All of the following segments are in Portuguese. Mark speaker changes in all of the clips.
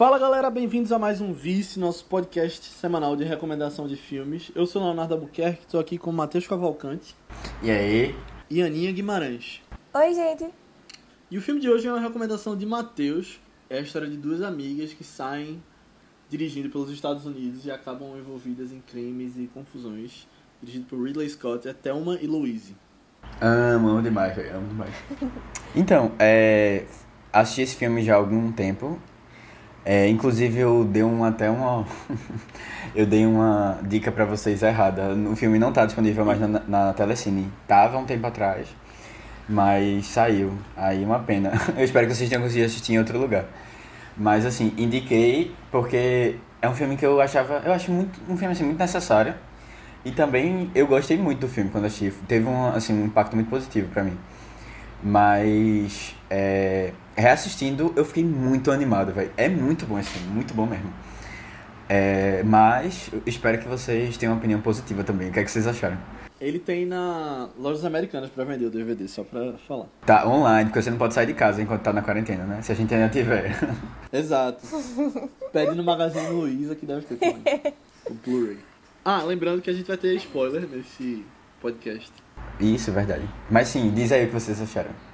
Speaker 1: Fala galera, bem-vindos a mais um Vice, nosso podcast semanal de recomendação de filmes. Eu sou o Leonardo Albuquerque, estou aqui com o Matheus Cavalcante
Speaker 2: E aí?
Speaker 1: e Aninha Guimarães.
Speaker 3: Oi, gente.
Speaker 1: E o filme de hoje é uma recomendação de Matheus. É a história de duas amigas que saem dirigindo pelos Estados Unidos e acabam envolvidas em crimes e confusões. Dirigido por Ridley Scott, é Thelma e Louise.
Speaker 2: Amo, amo demais, velho, amo demais. Então, é, assisti esse filme já há algum tempo. É, inclusive eu dei um, até uma. eu dei uma dica pra vocês errada. O filme não tá disponível mais na, na Telecine. Tava um tempo atrás, mas saiu. Aí uma pena. Eu espero que vocês tenham conseguido assistir em outro lugar. Mas assim, indiquei porque é um filme que eu achava. Eu acho muito, um filme assim, muito necessário. E também eu gostei muito do filme quando assisti. Teve um, assim, um impacto muito positivo pra mim. Mas é, reassistindo eu fiquei muito animado, velho. É muito bom esse filme, muito bom mesmo. É, mas espero que vocês tenham uma opinião positiva também. O que é que vocês acharam?
Speaker 1: Ele tem na Lojas Americanas pra vender o DVD, só pra falar.
Speaker 2: Tá online, porque você não pode sair de casa enquanto tá na quarentena, né? Se a gente ainda tiver.
Speaker 1: Exato. Pede no Magazine Luiza que deve ter também. O Blu-ray. Ah, lembrando que a gente vai ter spoiler nesse podcast.
Speaker 2: Isso, verdade. Mas sim, diz aí o que vocês acharam.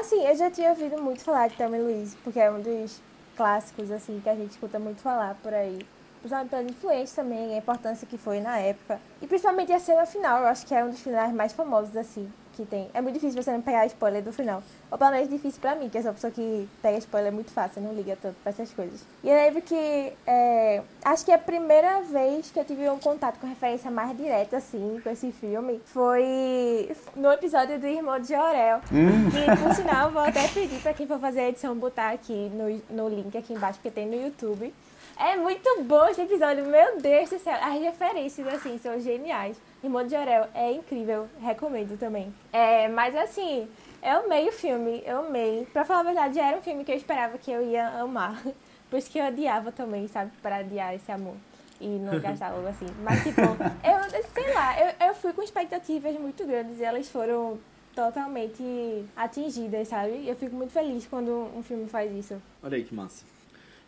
Speaker 3: Assim, eu já tinha ouvido muito falar de Thelma e Louise, porque é um dos clássicos, assim, que a gente escuta muito falar por aí. Principalmente pela influência também, a importância que foi na época. E principalmente a cena final, eu acho que é um dos finais mais famosos, assim, que tem. É muito difícil você não pegar spoiler do final. Ou pelo menos difícil pra mim, que eu sou uma pessoa que pega spoiler muito fácil, não liga tanto pra essas coisas. E eu lembro que, é, acho que a primeira vez que eu tive um contato com referência mais direta, assim, com esse filme, foi no episódio do Irmão de Jorel. Que, por sinal, vou até pedir pra quem for fazer a edição botar aqui no, no link aqui embaixo, porque tem no YouTube. É muito bom esse episódio, meu Deus do céu. As referências, assim, são geniais. Irmão de Jorel é incrível, recomendo também. É, mas assim, eu amei o filme, eu amei. Pra falar a verdade, era um filme que eu esperava que eu ia amar. Por isso que eu odiava também, sabe? Pra adiar esse amor. E não gastar logo assim. Mas, tipo, eu sei lá, eu, eu fui com expectativas muito grandes e elas foram totalmente atingidas, sabe? Eu fico muito feliz quando um filme faz isso.
Speaker 1: Olha aí que massa.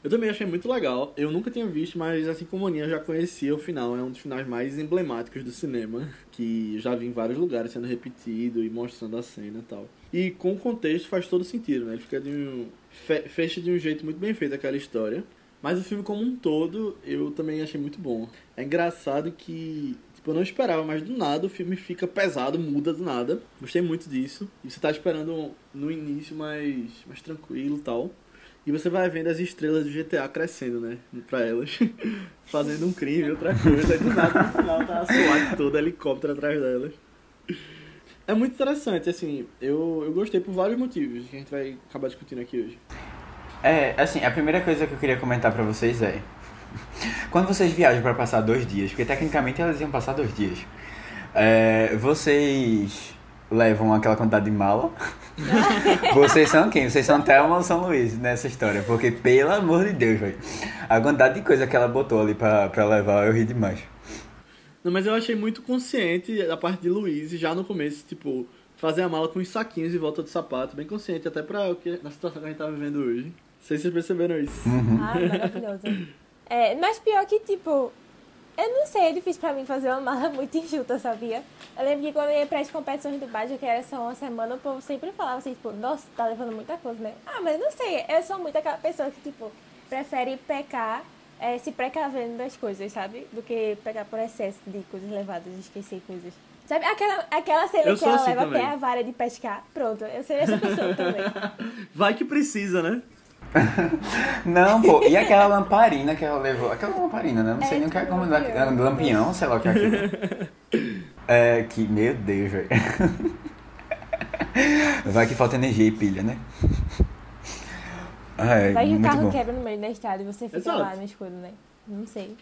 Speaker 1: Eu também achei muito legal. Eu nunca tinha visto, mas assim como a Aninha, já conhecia o final. É um dos finais mais emblemáticos do cinema, que já vi em vários lugares sendo repetido e mostrando a cena e tal. E com o contexto faz todo sentido, né? Ele fica de um fe- fecha de um jeito muito bem feito aquela história. Mas o filme como um todo, eu também achei muito bom. É engraçado que tipo, eu não esperava, mas do nada o filme fica pesado, muda do nada. Gostei muito disso. E você tá esperando no início mais mais tranquilo e tal. E você vai vendo as estrelas do GTA crescendo, né? Pra elas. Fazendo um crime, outra coisa. Do nada no final tá a SWAT toda, helicóptero atrás delas. É muito interessante, assim. Eu, eu gostei por vários motivos que a gente vai acabar discutindo aqui hoje.
Speaker 2: É, assim, a primeira coisa que eu queria comentar pra vocês é. Quando vocês viajam pra passar dois dias, porque tecnicamente elas iam passar dois dias, é, vocês levam aquela quantidade de mala? vocês são quem? Vocês são Thelma ou São Luís nessa história? Porque, pelo amor de Deus, velho, a quantidade de coisa que ela botou ali pra, pra levar, eu ri demais.
Speaker 1: Não, mas eu achei muito consciente da parte de Luiz, já no começo, tipo, fazer a mala com os saquinhos em volta do sapato, bem consciente, até pra o que, na situação que a gente tá vivendo hoje. Não sei se vocês perceberam isso.
Speaker 3: Ah, maravilhoso. É, mas pior que, tipo, eu não sei, é difícil pra mim fazer uma mala muito enxuta, sabia? Eu lembro que quando eu ia para as competições do Baja, que era só uma semana, o povo sempre falava assim, tipo, nossa, tá levando muita coisa, né? Ah, mas não sei, eu sou muito aquela pessoa que, tipo, prefere pecar é, se precavendo das coisas, sabe? Do que pecar por excesso de coisas levadas, esquecer coisas. Sabe aquela, aquela cena que ela
Speaker 1: assim
Speaker 3: leva
Speaker 1: também.
Speaker 3: até a vara de pescar? Pronto, eu seria essa pessoa também.
Speaker 1: Vai que precisa, né?
Speaker 2: Não, pô, e aquela lamparina que ela levou? Aquela lamparina, né? Não sei
Speaker 3: É,
Speaker 2: nem o que é como
Speaker 3: lampião.
Speaker 2: lampião, sei lá o que é aquilo. É que, meu Deus, velho. Vai que falta energia e pilha, né? Ah, é,
Speaker 3: Vai que o carro
Speaker 2: bom.
Speaker 3: quebra no meio da estrada e você fica
Speaker 1: Exato.
Speaker 3: lá no escuro, né? Não sei.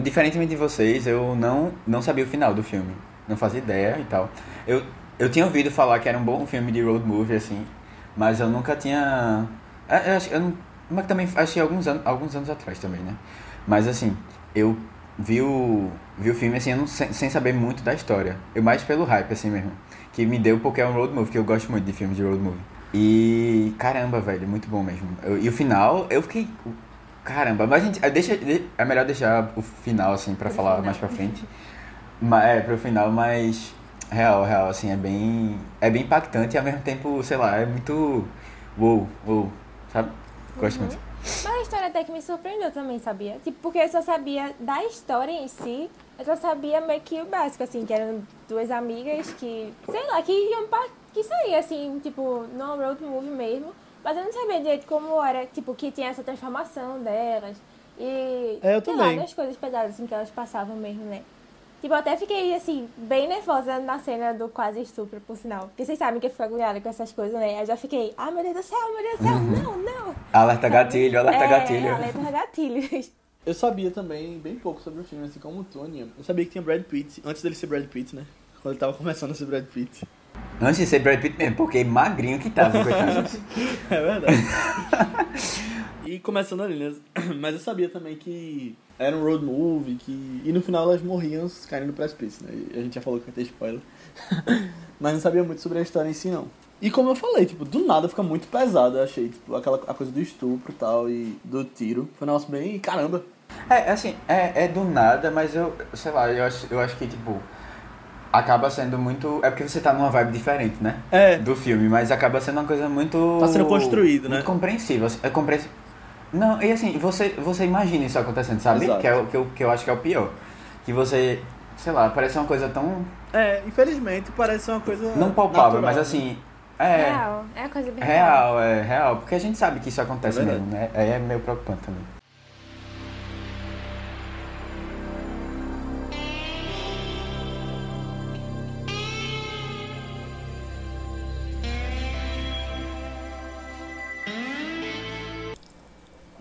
Speaker 2: Diferentemente de vocês, eu não, não sabia o final do filme. Não fazia ideia e tal. Eu, eu tinha ouvido falar que era um bom filme de road movie, assim, mas eu nunca tinha. Eu, eu, eu não, mas também achei alguns anos, alguns anos atrás também, né? Mas assim, eu vi o, vi o filme assim, eu não, sem, sem saber muito da história. Eu mais pelo hype, assim mesmo. Que me deu porque é um road movie, que eu gosto muito de filmes de road movie. E caramba, velho, muito bom mesmo. Eu- e o final, eu fiquei Caramba, mas a gente. é, Deixa, de- é melhor deixar o final, assim, pra
Speaker 3: Pro
Speaker 2: falar
Speaker 3: final.
Speaker 2: mais pra frente. Mas, é, pro final, mas. Real, real, assim, é bem. É bem impactante e ao mesmo tempo, sei lá, é muito. Uou, uou, sabe? Gosto muito.
Speaker 3: Mas a história até que me surpreendeu também, sabia? Tipo, porque eu só sabia da história em si, eu só sabia meio que o básico, assim, que eram duas amigas que, sei lá, que iam pra. que saía, assim, tipo, numa road movie mesmo. Mas eu não sabia direito como era, tipo, que tinha essa transformação delas. E.
Speaker 1: É, eu
Speaker 3: sei
Speaker 1: também.
Speaker 3: lá, das coisas pesadas, assim, que elas passavam mesmo, né? Tipo, eu até fiquei, assim, bem nervosa na cena do quase estupro, por sinal. Porque vocês sabem que eu fico agulhada com essas coisas, né? Eu já fiquei, ai meu Deus do céu, meu Deus do céu, não, não.
Speaker 2: Alerta gatilho, alerta
Speaker 3: é,
Speaker 2: gatilho.
Speaker 3: Alerta gatilhos.
Speaker 1: Eu sabia também bem pouco sobre o filme, assim como o Tony. Eu sabia que tinha Brad Pitt, antes dele ser Brad Pitt, né? Quando ele tava começando a ser Brad Pitt.
Speaker 2: Antes de ser Brad Pitt mesmo, porque magrinho que tava, coitado.
Speaker 1: É verdade. e começando ali, né? Mas eu sabia também que era um road movie, que... e no final elas morriam caindo no precipício, né? E a gente já falou que ia ter spoiler. Mas não sabia muito sobre a história em si, não. E como eu falei, tipo, do nada fica muito pesado, eu achei, tipo, aquela a coisa do estupro e tal, e do tiro. Foi um negócio bem, caramba.
Speaker 2: É, assim, é, é do nada, mas eu, sei lá, eu acho, eu acho que, tipo, acaba sendo muito. É porque você tá numa vibe diferente, né?
Speaker 1: É,
Speaker 2: Do filme, mas acaba sendo uma coisa muito.
Speaker 1: Tá sendo construído,
Speaker 2: muito
Speaker 1: né?
Speaker 2: compreensível. É compreensível. Não, e assim, você, você imagina isso acontecendo, sabe?
Speaker 1: Exato.
Speaker 2: Que é o que eu, que eu acho que é o pior. Que você, sei lá, parece uma coisa tão.
Speaker 1: é, infelizmente parece uma coisa.
Speaker 2: Não palpável,
Speaker 1: natural,
Speaker 2: mas
Speaker 1: né?
Speaker 2: assim. É.
Speaker 3: Real. É uma coisa bem
Speaker 2: Real, é real. Porque a gente sabe que isso acontece
Speaker 1: É
Speaker 2: mesmo, né? Aí é meio preocupante também.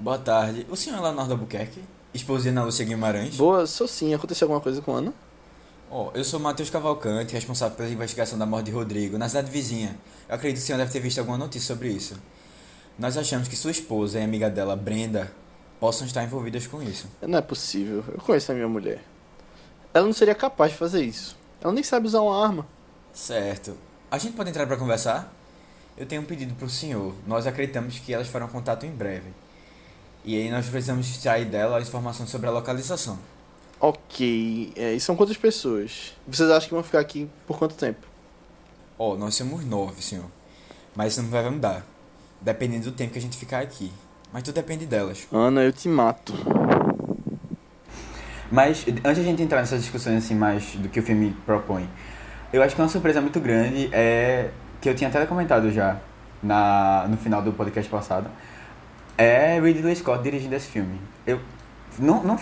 Speaker 4: Boa tarde. O senhor é Leonardo Albuquerque? Esposa de Ana Lúcia Guimarães?
Speaker 1: Boa, sou sim. Aconteceu alguma coisa com Ana?
Speaker 4: Ó, eu sou Matheus Cavalcante, responsável pela investigação da morte de Rodrigo, na cidade vizinha. Eu acredito que o senhor deve ter visto alguma notícia sobre isso. Nós achamos que sua esposa e amiga dela, Brenda, possam estar envolvidas com isso.
Speaker 1: Não é possível. Eu conheço a minha mulher. Ela não seria capaz de fazer isso. Ela nem sabe usar uma arma.
Speaker 4: Certo. A gente pode entrar para conversar? Eu tenho um pedido pro senhor. Nós acreditamos que elas farão contato em breve. E aí nós precisamos extrair dela as informações sobre a localização.
Speaker 1: Ok. É, e são quantas pessoas? Vocês acham que vão ficar aqui por quanto tempo?
Speaker 4: Ó, nós somos nove, senhor. Mas isso não vai mudar. Dependendo do tempo que a gente ficar aqui. Mas tudo depende delas.
Speaker 1: Ana, eu te mato.
Speaker 2: Mas antes de a gente entrar nessas discussões assim mais do que o filme propõe, eu acho que uma surpresa muito grande é que eu tinha até comentado já na no final do podcast passado, é Ridley Scott dirigindo esse filme. Eu não, não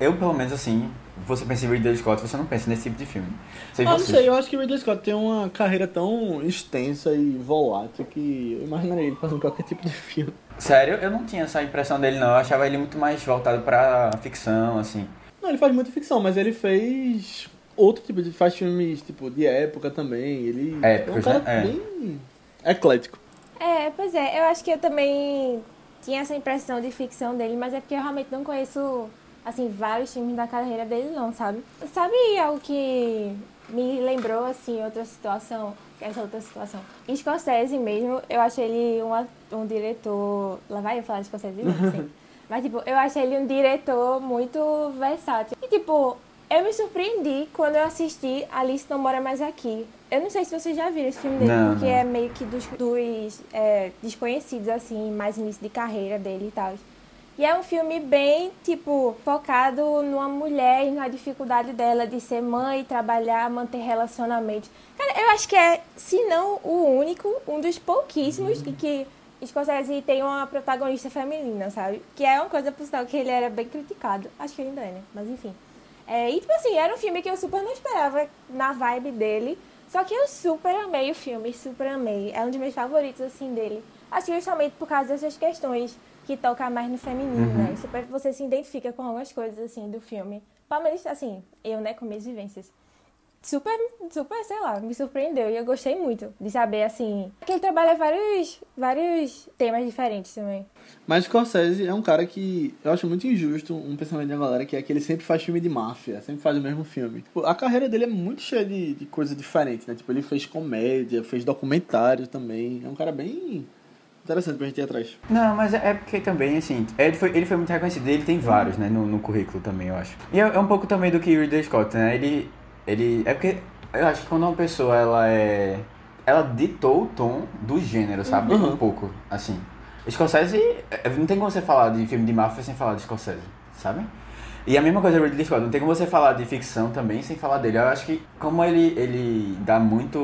Speaker 2: eu pelo menos assim, você pensa em Ridley Scott, você não pensa nesse tipo de filme. Sei
Speaker 1: Ah, não sei, eu acho que o Ridley Scott tem uma carreira tão extensa e volátil que eu imaginaria ele fazendo qualquer tipo de filme.
Speaker 2: Sério, eu não tinha essa impressão dele não. Eu achava ele muito mais voltado pra ficção, assim.
Speaker 1: Não, ele faz muita ficção, mas ele fez outro tipo de. faz filmes tipo de época também. Ele é um cara
Speaker 2: né? É.
Speaker 1: bem eclético.
Speaker 3: É, pois é, eu acho que eu também tinha essa impressão de ficção dele, mas é porque eu realmente não conheço, assim, vários filmes da carreira dele não, sabe? Sabe algo que me lembrou, assim, outra situação, essa outra situação? Scorsese mesmo, eu acho ele uma, um diretor, lá vai eu falar de Scorsese de novo, sim. Mas, tipo, eu acho ele um diretor muito versátil. E, tipo, eu me surpreendi quando eu assisti Alice Não Mora Mais Aqui. Eu não sei se vocês já viram esse filme dele,
Speaker 2: Não,
Speaker 3: porque
Speaker 2: não.
Speaker 3: é meio que dos, dos é, desconhecidos, assim, mais início de carreira dele e tal. E é um filme bem, tipo, focado numa mulher e na dificuldade dela de ser mãe, trabalhar, manter relacionamentos. Cara, eu acho que é, se não o único, um dos pouquíssimos e que Scorsese tem uma protagonista feminina, sabe? Que é uma coisa, por sinal, que ele era bem criticado. Acho que ainda é, né? Mas enfim. É, e, tipo assim, era um filme que eu super não esperava na vibe dele. Só que eu super amei o filme, super amei. É um dos meus favoritos, assim, dele. Acho que justamente por causa dessas questões que tocam mais no feminino,
Speaker 2: Uhum.
Speaker 3: né? Super, você se identifica com algumas coisas, assim, do filme. Pelo menos, assim, eu, né, com minhas vivências. Super, super, sei lá, me surpreendeu. E eu gostei muito de saber, assim... Que ele trabalha vários, vários temas diferentes também.
Speaker 1: Mas Scorsese é um cara que eu acho muito injusto um pensamento da galera que é que ele sempre faz filme de máfia, sempre faz o mesmo filme. Tipo, a carreira dele é muito cheia de, de coisa diferente, né? Tipo, ele fez comédia, fez documentário também. É um cara bem Interessante pra gente ir atrás.
Speaker 2: Não, mas é é porque também, assim, ele foi, ele foi muito reconhecido, ele tem vários, né, no, no currículo também, eu acho. E é, é um pouco também do que Ridley Scott, né, ele, ele, é porque eu acho que quando uma pessoa, ela é, ela ditou o tom do gênero, sabe,
Speaker 1: Uhum.
Speaker 2: um pouco, assim. Scorsese, é, não tem como você falar de filme de máfia sem falar de Scorsese, sabe? E a mesma coisa Ridley Scott, não tem como você falar de ficção também sem falar dele. Eu acho que como ele, ele dá muito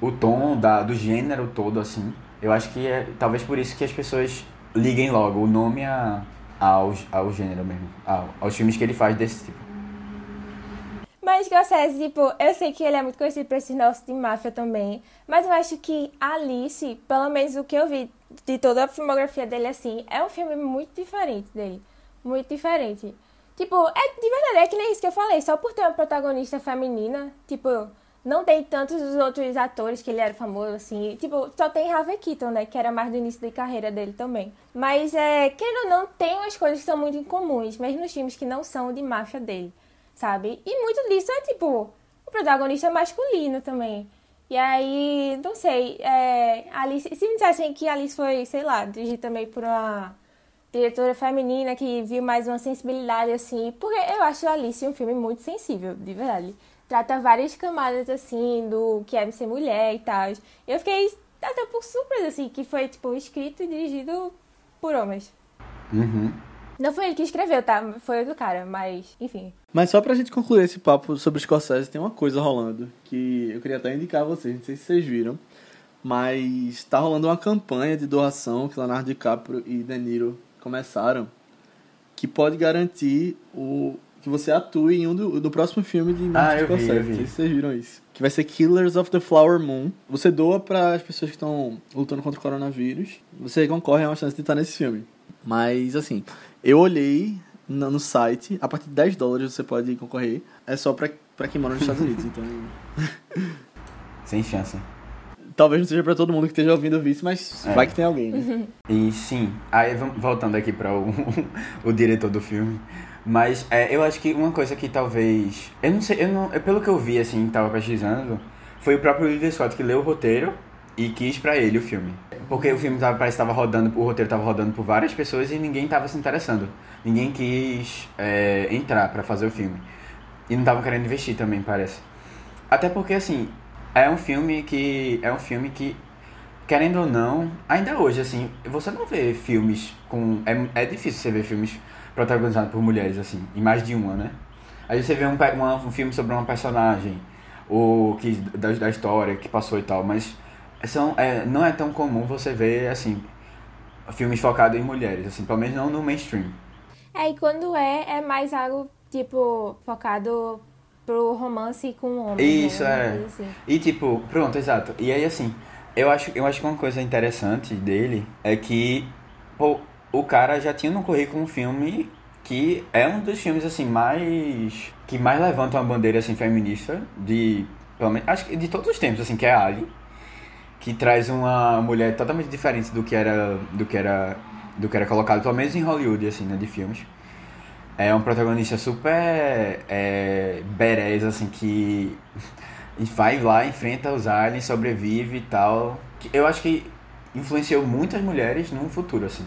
Speaker 2: o tom da, do gênero todo, assim, eu acho que é talvez por isso que as pessoas liguem logo o nome a, ao, ao gênero mesmo, ao- aos filmes que ele faz desse tipo.
Speaker 3: Mas Scorsese, tipo, eu sei que ele é muito conhecido por esse negócio de máfia também. Mas eu acho que Alice, pelo menos o que eu vi de toda a filmografia dele, assim, é um filme muito diferente dele. Muito diferente. Tipo, é de verdade, é que nem isso que eu falei. Só por ter uma protagonista feminina, tipo, não tem tantos os outros atores que ele era famoso, assim. Tipo, só tem Harvey Keitel, né? Que era mais do início da carreira dele também. Mas, é, querendo ou não, tem umas coisas que são muito incomuns, mesmo nos filmes que não são de máfia dele, sabe? E muito disso é, tipo, o protagonista masculino também. E aí, não sei, é, Alice, se me dissessem que Alice foi, sei lá, dirigida também por uma diretora feminina que viu mais uma sensibilidade assim, porque eu acho Alice um filme muito sensível, de verdade. Trata várias camadas assim do que é ser mulher e tal. Eu fiquei até pouco surpresa assim, que foi tipo escrito e dirigido por homens.
Speaker 2: Uhum.
Speaker 3: Não foi ele que escreveu, tá? Foi outro cara, mas enfim.
Speaker 1: Mas só pra gente concluir esse papo sobre Scorsese, tem uma coisa rolando que eu queria até indicar a vocês, não sei se vocês viram, mas tá rolando uma campanha de doação que Leonardo DiCaprio e De Niro começaram, que pode garantir o que você atue em um do, do próximo filme de Martin
Speaker 2: Ah, eu vi,
Speaker 1: Scorsese.
Speaker 2: eu vi.
Speaker 1: Não sei se vocês viram isso. Que vai ser Killers of the Flower Moon. Você doa para as pessoas que estão lutando contra o coronavírus. Você concorre a uma chance de estar nesse filme. Mas, assim, eu olhei no, site, a partir de 10 dólares você pode concorrer. É só pra, pra quem mora nos Estados Unidos, então.
Speaker 2: Sem chance.
Speaker 1: Talvez não seja pra todo mundo que esteja ouvindo o isso, mas
Speaker 2: É.
Speaker 1: vai que tem alguém, né?
Speaker 2: E sim, aí voltando aqui para o, o diretor do filme. Mas é, eu acho que uma coisa que talvez. Eu não sei, eu não, pelo que eu vi, assim, tava pesquisando, foi o próprio Ridley Scott que leu o roteiro e quis pra ele o filme. Porque o filme tava, parece que tava rodando, o roteiro tava rodando por várias pessoas e ninguém tava se interessando. Ninguém quis é, entrar pra fazer o filme. E não estavam querendo investir também, parece. Até porque, assim, é um filme que. É um filme que querendo ou não, ainda hoje, assim, você não vê filmes com. É, é difícil você ver filmes protagonizados por mulheres, assim, e mais de uma, né? Aí você vê um, uma- um filme sobre uma personagem, ou que, da, da história que passou e tal, mas são, é, não é tão comum você ver, assim, filmes focados em mulheres, assim, pelo menos não no mainstream.
Speaker 3: É, e quando é, é mais algo, tipo, focado pro romance com homem.
Speaker 2: Isso,
Speaker 3: né?
Speaker 2: É.
Speaker 3: assim.
Speaker 2: E tipo, pronto, exato. E aí assim, eu acho, eu acho que uma coisa interessante dele é que pô, o cara já tinha no currículo um filme que é um dos filmes assim mais que mais levanta uma bandeira assim feminista de pelo menos acho que de todos os tempos assim, que é Ali, que traz uma mulher totalmente diferente do que era do que era do que era colocado pelo menos em Hollywood assim, né, de filmes. É um protagonista super é, badass, assim, que vai lá, enfrenta os aliens, sobrevive e tal. Eu acho que influenciou muitas mulheres no futuro, assim.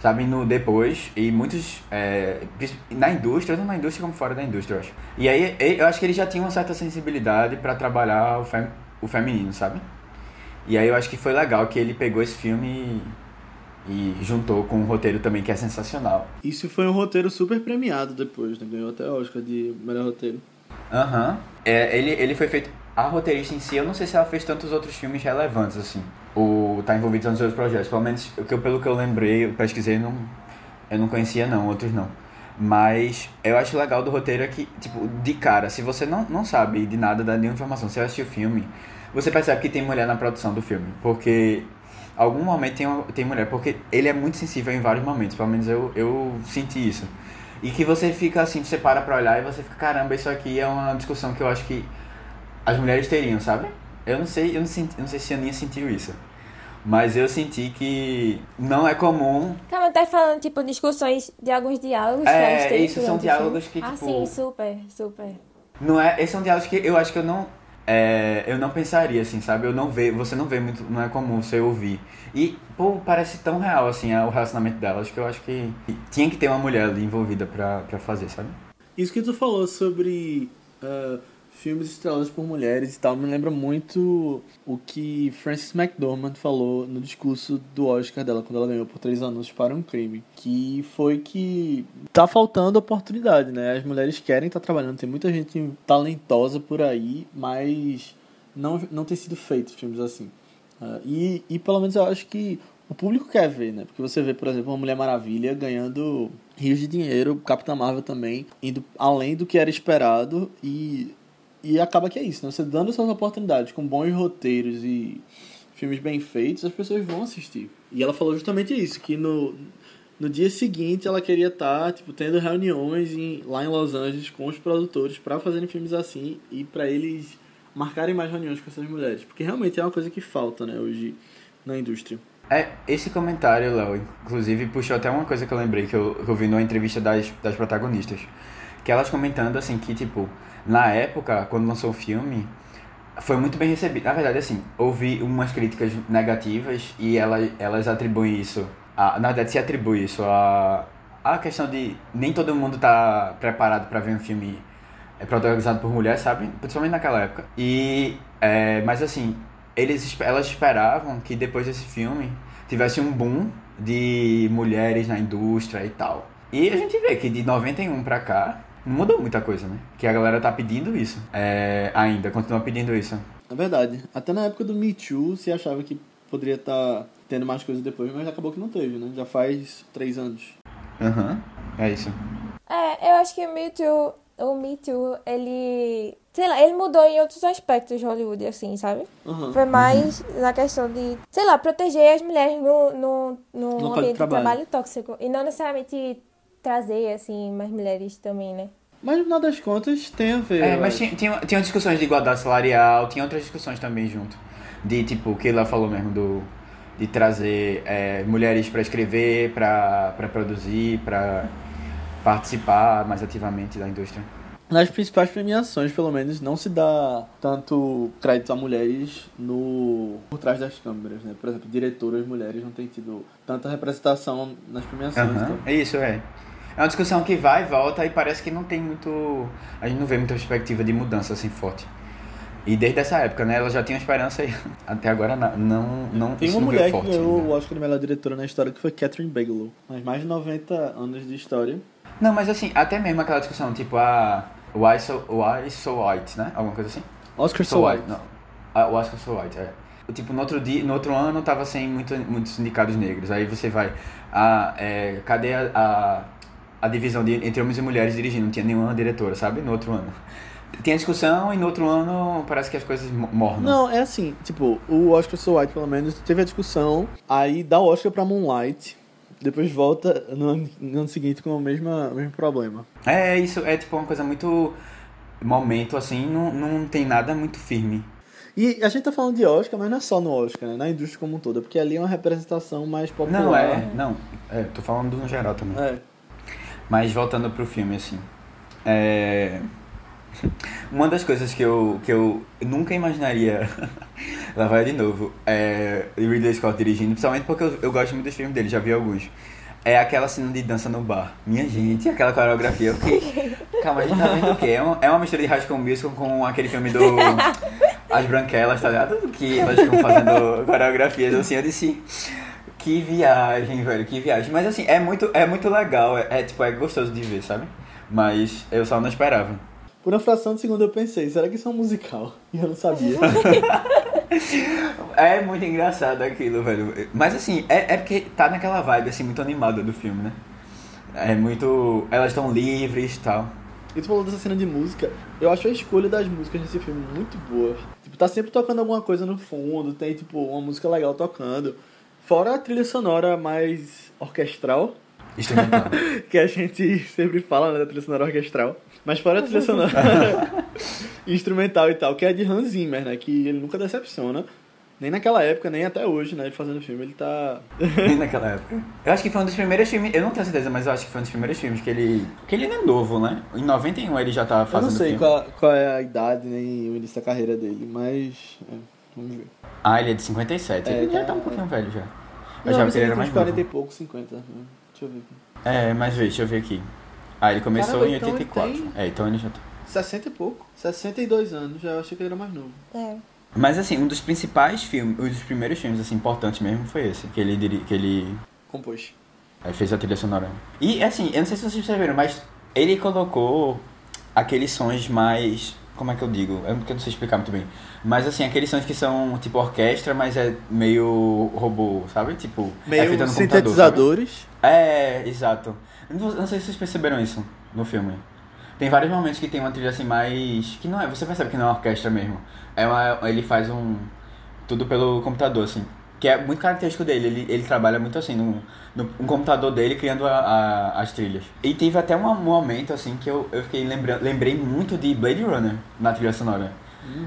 Speaker 2: Sabe, no depois, e muitos. é, na indústria, tanto na indústria como fora da indústria, eu acho. E aí, eu acho que ele já tinha uma certa sensibilidade pra trabalhar o, fem, o feminino, sabe? E aí eu acho que foi legal que ele pegou esse filme e, e juntou com um roteiro também que é sensacional.
Speaker 1: Isso foi um roteiro super premiado depois, né? Ganhou até Oscar de melhor roteiro.
Speaker 2: Aham. É, ele, ele foi feito. A roteirista em si, eu não sei se ela fez tantos outros filmes relevantes, assim. Ou tá envolvido nos outros projetos. Pelo menos o que eu- pelo que eu lembrei, eu pesquisei, não, eu não conhecia não, outros não. Mas eu acho legal do roteiro é que, tipo, de cara, se você não, não sabe de nada, da nenhuma informação, você vai assistir o filme, você percebe que tem mulher na produção do filme. Porque algum momento tem, tem mulher, porque ele é muito sensível em vários momentos, pelo menos eu, eu senti isso. E que você fica assim, você para pra olhar e você fica, caramba, isso aqui é uma discussão que eu acho que as mulheres teriam, sabe? Eu não sei, eu não, senti, eu não sei se a Aninha sentiu isso. Mas eu senti que não é comum.
Speaker 3: Calma, tá falando, tipo, discussões de alguns diálogos
Speaker 2: É,
Speaker 3: que
Speaker 2: isso, são diálogos que,
Speaker 3: Ah,
Speaker 2: tipo-
Speaker 3: sim, super, super.
Speaker 2: Não é, esses são diálogos que eu acho que eu não é, eu não pensaria, assim, sabe? Eu não vejo, você não vê muito, não é comum você ouvir. E, pô, parece tão real, assim, o relacionamento delas, que eu acho que tinha que ter uma mulher ali envolvida pra, pra fazer, sabe?
Speaker 1: Isso que tu falou sobre uh, filmes estrelados por mulheres e tal, me lembra muito o que Frances McDormand falou no discurso do Oscar dela, quando ela ganhou por três anos para um crime. Que foi que tá faltando oportunidade, né? As mulheres querem estar tá trabalhando, tem muita gente talentosa por aí, mas não, não tem sido feito filmes assim. Uh, e, e pelo menos eu acho que o público quer ver, né? Porque você vê, por exemplo, uma Mulher Maravilha ganhando rios de dinheiro, Capitã Marvel também, indo além do que era esperado e e acaba que é isso, né? Você dando essas oportunidades com bons roteiros e filmes bem feitos, as pessoas vão assistir. E ela falou justamente isso, que no, no dia seguinte ela queria estar, tá, tipo, tendo reuniões em, lá em Los Angeles com os produtores para fazerem filmes assim e para eles marcarem mais reuniões com essas mulheres. Porque realmente é uma coisa que falta, né, hoje na indústria.
Speaker 2: É, esse comentário, Léo, inclusive puxou até uma coisa que eu lembrei que eu, que eu vi numa entrevista das, das protagonistas. Que elas comentando assim que, tipo, na época, quando lançou o filme, foi muito bem recebido. Na verdade, assim, houve umas críticas negativas e ela, elas atribuem isso. A, na verdade, se atribui isso a, a questão de nem todo mundo tá preparado para ver um filme é, protagonizado por mulher, sabe? Principalmente naquela época. E, é, mas assim, eles, elas esperavam que depois desse filme tivesse um boom de mulheres na indústria e tal. E a gente vê que de 91 pra cá, não mudou muita coisa, né? Que a galera tá pedindo isso. É, ainda, continua pedindo isso.
Speaker 1: É verdade. Até na época do Me Too se achava que poderia estar tá tendo mais coisas depois, mas acabou que não teve, né? Já faz três anos.
Speaker 2: Aham, uhum. é isso.
Speaker 3: É, eu acho que o Me Too, o Me Too, ele... Sei lá, ele mudou em outros aspectos de Hollywood, assim, sabe?
Speaker 1: Uhum.
Speaker 3: Foi mais uhum. na questão de, sei lá, proteger as mulheres no, no, no, no ambiente de trabalho. trabalho tóxico. E não necessariamente trazer, assim, mais mulheres também, né?
Speaker 1: Mas no final das contas tem a ver.
Speaker 2: É, mas tinha, tinha, tinha discussões de igualdade salarial, tinha outras discussões também junto. De tipo, o que ela falou mesmo do. De trazer é, mulheres para escrever, para produzir, para participar mais ativamente da indústria.
Speaker 1: Nas principais premiações, pelo menos, não se dá tanto crédito a mulheres no por trás das câmeras, né? Por exemplo, diretoras mulheres não têm tido tanta representação nas premiações.
Speaker 2: Uhum. Então. É isso, é. É uma discussão que vai e volta e parece que não tem muito. A gente não vê muita perspectiva de mudança assim forte. E desde essa época, né? Ela já tinha esperança e até agora não. não
Speaker 1: tem uma mulher que ganhou o Oscar de melhor diretora na história que foi Catherine Bigelow. Mas mais de 90 anos de história.
Speaker 2: Não, mas assim, até mesmo aquela discussão, tipo, a. Why so, why so white, né? Alguma coisa assim?
Speaker 1: Oscar so, so white. white.
Speaker 2: Não. O Oscar so white, é. Tipo, no outro, dia, no outro ano tava sem muito, muitos sindicatos negros. Aí você vai. Ah, é, cadê a, a a divisão de, entre homens e mulheres dirigindo, não tinha nenhuma diretora, sabe? No outro ano. Tem a discussão e no outro ano parece que as coisas morram.
Speaker 1: Não, é assim, tipo, o Oscar So White, pelo menos, teve a discussão, aí dá o Oscar pra Moonlight, depois volta no ano, no ano seguinte com o mesmo, o mesmo problema.
Speaker 2: É, isso é tipo uma coisa muito. Momento assim, não, não tem nada muito firme.
Speaker 1: E a gente tá falando de Oscar, mas não é só no Oscar, né? Na indústria como um todo, porque ali é uma representação mais popular.
Speaker 2: Não, é, não. É, tô falando no geral também.
Speaker 1: É.
Speaker 2: Mas voltando pro filme, assim. É... Uma das coisas que eu, que eu nunca imaginaria. Lá vai de novo. É Ridley Scott dirigindo, principalmente porque eu, eu gosto muito dos filmes dele, já vi alguns. É aquela cena de dança no bar. Minha gente, aquela coreografia. Porque... Calma, a gente tá vendo o quê? É uma, é uma mistura de High School Musical com aquele filme do. As Branquelas, tá ligado? Que elas ficam fazendo coreografias assim. Eu disse. Que viagem, velho, que viagem. Mas assim, é muito, é muito legal, é, é, tipo, é gostoso de ver, sabe? Mas eu só não esperava.
Speaker 1: Por uma fração de segundo eu pensei, será que isso é um musical? E eu não sabia.
Speaker 2: é muito engraçado aquilo, velho. Mas assim, é, é porque tá naquela vibe assim, muito animada do filme, né? É muito. Elas estão livres e tal.
Speaker 1: E tu falou dessa cena de música, eu acho a escolha das músicas nesse filme muito boa. Tipo, tá sempre tocando alguma coisa no fundo, tem tipo uma música legal tocando. Fora a trilha sonora mais orquestral.
Speaker 2: Instrumental.
Speaker 1: que a gente sempre fala, né, da trilha sonora orquestral. Mas fora a trilha sonora instrumental e tal, que é de Hans Zimmer, né? Que ele nunca decepciona. Nem naquela época, nem até hoje, né? Ele fazendo filme, ele tá.
Speaker 2: Nem naquela época. Eu acho que foi um dos primeiros filmes, eu não tenho certeza, mas eu acho que foi um dos primeiros filmes que ele. Que ele não é novo, né? Em 91 ele já tava
Speaker 1: Eu
Speaker 2: fazendo
Speaker 1: não sei
Speaker 2: filme.
Speaker 1: qual, qual é a idade nem o início da carreira dele, mas. é, vamos ver.
Speaker 2: Ah, ele é de 57.
Speaker 1: É,
Speaker 2: ele já
Speaker 1: tá-
Speaker 2: tá um pouquinho velho já. Eu
Speaker 1: Não,
Speaker 2: que ele era mais
Speaker 1: uns 40
Speaker 2: novo.
Speaker 1: e pouco, 50. né? Deixa eu ver aqui.
Speaker 2: É, mas vê, deixa eu ver aqui. Ah, ele começou
Speaker 1: Caramba,
Speaker 2: em
Speaker 1: então ele
Speaker 2: 84.
Speaker 1: tem-
Speaker 2: É, então ele já tá.
Speaker 1: 60 e pouco. 62 anos, já eu achei que ele era mais novo.
Speaker 3: É.
Speaker 2: Mas assim, um dos principais filmes, um dos primeiros filmes assim importantes mesmo foi esse, que ele diri- que ele
Speaker 1: Compôs.
Speaker 2: Aí fez a trilha sonora. E assim, eu não sei se vocês perceberam, mas ele colocou aqueles sons mais. Como é que eu digo? É porque eu não sei explicar muito bem. Mas assim, aqueles sons que são tipo orquestra, mas é meio robô, sabe? Tipo, é
Speaker 1: Meio
Speaker 2: feita no computador. sabe?
Speaker 1: sintetizadores.
Speaker 2: É, exato. Não, não sei se vocês perceberam isso no filme. Tem vários momentos que tem uma trilha assim mais. Que não é. Você percebe que não é uma orquestra mesmo. É uma, ele faz um. Tudo pelo computador, assim. Que é muito característico dele. Ele, ele trabalha muito assim, no, no um computador dele criando a, a- as trilhas. E teve até um momento assim que eu, eu fiquei lembrando, lembrei muito de Blade Runner na trilha sonora.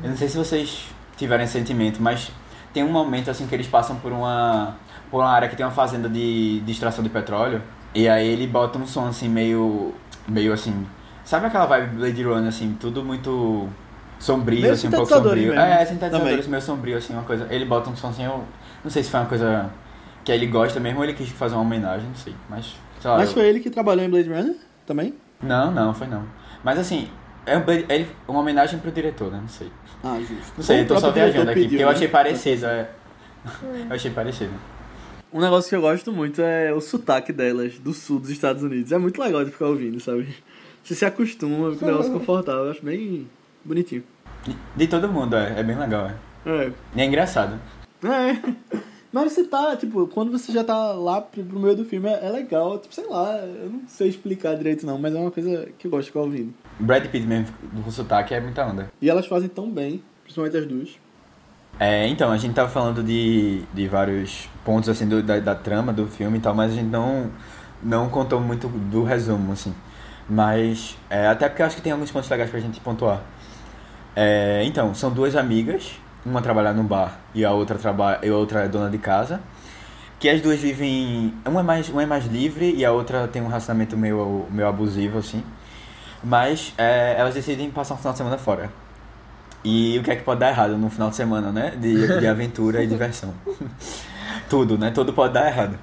Speaker 2: Eu não sei se vocês tiveram esse sentimento, mas tem um momento assim que eles passam por uma por uma área que tem uma fazenda de, de extração de petróleo e aí ele bota um som assim meio meio assim, sabe aquela vibe Blade Runner assim, tudo muito sombrio
Speaker 1: Meio
Speaker 2: assim, um pouco sombrio.
Speaker 1: mesmo.
Speaker 2: É, sintetizadores
Speaker 1: Também.
Speaker 2: meio sombrio assim, uma coisa. Ele bota um som assim, eu não sei se foi uma coisa que ele gosta mesmo ou ele quis fazer uma homenagem, não sei, mas sei lá,
Speaker 1: Mas
Speaker 2: eu-
Speaker 1: foi ele que trabalhou em Blade Runner também?
Speaker 2: Não, não, foi não. Mas assim, é um Blade- ele, uma homenagem pro diretor, né? Não sei.
Speaker 1: Ah, justo.
Speaker 2: Não sei, eu tô só viajando aqui,
Speaker 1: pediu,
Speaker 2: porque eu
Speaker 1: né?
Speaker 2: achei parecido, é. Eu achei parecido.
Speaker 1: Um negócio que eu gosto muito é o sotaque delas, do sul dos Estados Unidos. É muito legal de ficar ouvindo, sabe? Você se acostuma, fica um negócio confortável. Eu acho bem bonitinho.
Speaker 2: De, de todo mundo, é, é bem legal, é.
Speaker 1: É.
Speaker 2: E é engraçado.
Speaker 1: É. Mas você tá, tipo, quando você já tá lá pro, pro meio do filme, é, é legal. Tipo, sei lá, eu não sei explicar direito não, mas é uma coisa que eu gosto de ficar ouvindo.
Speaker 2: Brad Pitt mesmo, com sotaque, é muita onda.
Speaker 1: E elas fazem tão bem, principalmente as duas.
Speaker 2: É, então, a gente tava falando de, de vários pontos, assim, do- da, da trama do filme e tal, mas a gente não, não contou muito do resumo, assim. Mas, é, até porque eu acho que tem alguns pontos legais pra gente pontuar. É, então, são duas amigas, uma trabalha num bar e a outra trabalha, e a outra é dona de casa. Que as duas vivem. Uma é mais, uma é mais livre e a outra tem um relacionamento meio, meio abusivo, assim. Mas é, elas decidem passar um final de semana fora. E o que é que pode dar errado no final de semana, né? De, de aventura e diversão. Tudo, né? Tudo pode dar errado.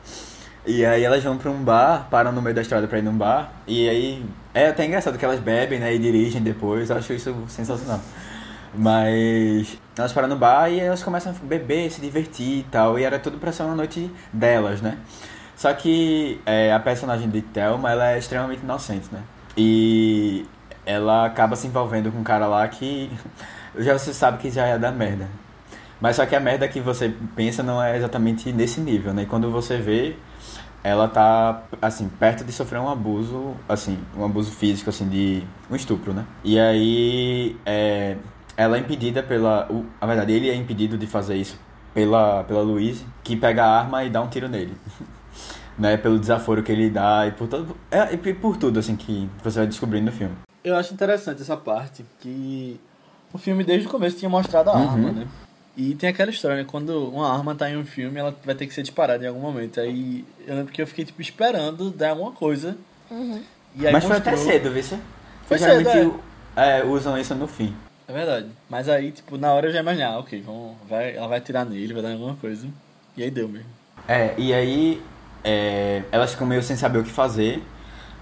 Speaker 2: E aí elas vão pra um bar, param no meio da estrada pra ir num bar. E aí é até engraçado que elas bebem, né? E dirigem depois. Eu acho isso sensacional. Mas elas param no bar e elas começam a beber, se divertir e tal. E era tudo pra ser uma noite delas, né? Só que é, a personagem de Thelma, ela é extremamente inocente, né? E ela acaba se envolvendo com um cara lá que já você sabe que já é da merda. Mas só que a merda que você pensa não é exatamente nesse nível, né? E quando você vê, ela tá, assim, perto de sofrer um abuso, assim, um abuso físico, assim, de um estupro, né? E aí, é, ela é impedida pela, o, na verdade, ele é impedido de fazer isso pela, pela Louise, que pega a arma e dá um tiro nele. né? Pelo desaforo que ele dá e por, todo, é, e por tudo, assim, que você vai descobrindo no filme.
Speaker 1: Eu acho interessante essa parte, que o filme desde o começo tinha mostrado a
Speaker 2: Uhum.
Speaker 1: arma, né? E tem aquela história, né? Quando uma arma tá em um filme, ela vai ter que ser disparada em algum momento. Aí eu lembro que eu fiquei, tipo, esperando dar alguma coisa. E aí
Speaker 2: Mas foi até
Speaker 1: mostrou-
Speaker 2: cedo, viu? Você?
Speaker 1: Foi cedo,
Speaker 2: é, usam isso no fim.
Speaker 1: É verdade. Mas aí, tipo, na hora eu já imaginei, ah, ok, vamos, vai, ela vai atirar nele, vai dar alguma coisa. E aí deu mesmo.
Speaker 2: É, e aí é, elas ficam meio sem saber o que fazer.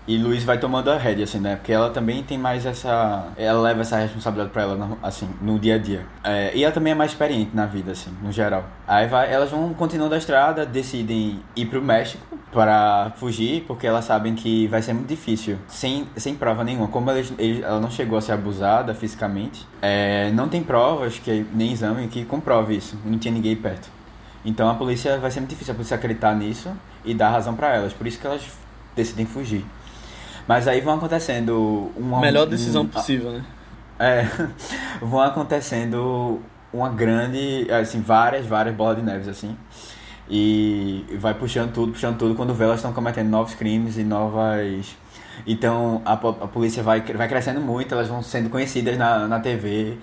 Speaker 2: E Luiz vai tomando a rédea, assim, né? Porque ela também tem mais essa. Ela leva essa responsabilidade pra ela, assim, no dia a dia. É, e ela também é mais experiente na vida, assim, no geral. Aí vai, elas vão continuando a estrada, decidem ir pro México para fugir, porque elas sabem que vai ser muito difícil, sem, sem prova nenhuma. Como eles- ela não chegou a ser abusada fisicamente, é, não tem provas, que, nem exame, que comprove isso. Não tinha ninguém perto. Então a polícia vai ser muito difícil a polícia acreditar nisso e dar razão pra elas. Por isso que elas decidem fugir. Mas aí vão acontecendo uma
Speaker 1: Melhor decisão
Speaker 2: um-
Speaker 1: possível, né?
Speaker 2: é, vão acontecendo uma grande, assim, várias, várias bolas de neves assim. E vai puxando tudo, puxando tudo quando vê elas estão cometendo novos crimes e novas então a, a polícia vai, vai crescendo muito, elas vão sendo conhecidas na, na TV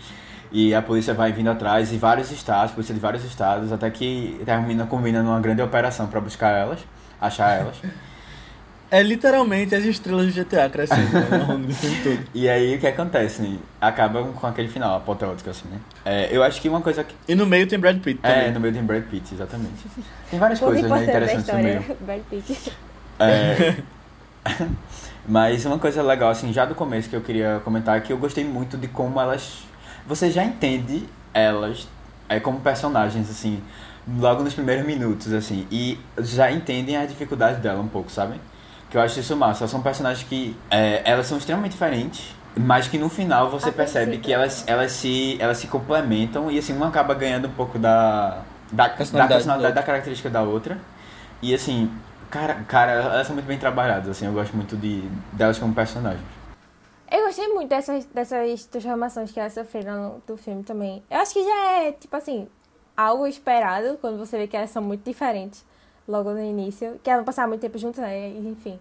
Speaker 2: E a polícia vai vindo atrás, e vários estados, polícia de vários estados, até que termina combinando uma grande operação para buscar elas, achar elas.
Speaker 1: É literalmente as estrelas do GTA crescendo né, ao longo do filme todo.
Speaker 2: E aí o que acontece? Né? Acaba com aquele final apoteótico, assim, né? É, eu acho que uma coisa que.
Speaker 1: E no meio tem Brad Pitt também.
Speaker 2: É, no meio tem Brad Pitt, exatamente. Tem várias
Speaker 3: Ponto
Speaker 2: coisas né, interessantes no meio.
Speaker 3: história, Brad Pitt.
Speaker 2: É, mas uma coisa legal, assim, já do começo que eu queria comentar é que eu gostei muito de como elas. Você já entende elas é, como personagens, assim, logo nos primeiros minutos, assim, e já entendem a dificuldade dela um pouco, sabe? Que eu acho isso massa. Elas são personagens que. é, elas são extremamente diferentes. Mas que no final você
Speaker 3: A
Speaker 2: percebe
Speaker 3: princípio.
Speaker 2: que elas, elas, se, elas se complementam e assim, uma acaba ganhando um pouco da, da, da
Speaker 1: Personalidade
Speaker 2: personalidade,
Speaker 1: da
Speaker 2: característica da outra. E assim, cara, cara, elas são muito bem trabalhadas, assim, eu gosto muito de, delas como personagens.
Speaker 3: Eu gostei muito dessas, dessas transformações que elas sofreram no- do filme também. Eu acho que já é, tipo assim, algo esperado quando você vê que elas são muito diferentes logo no início. Que elas não passaram muito tempo juntas, né? Enfim.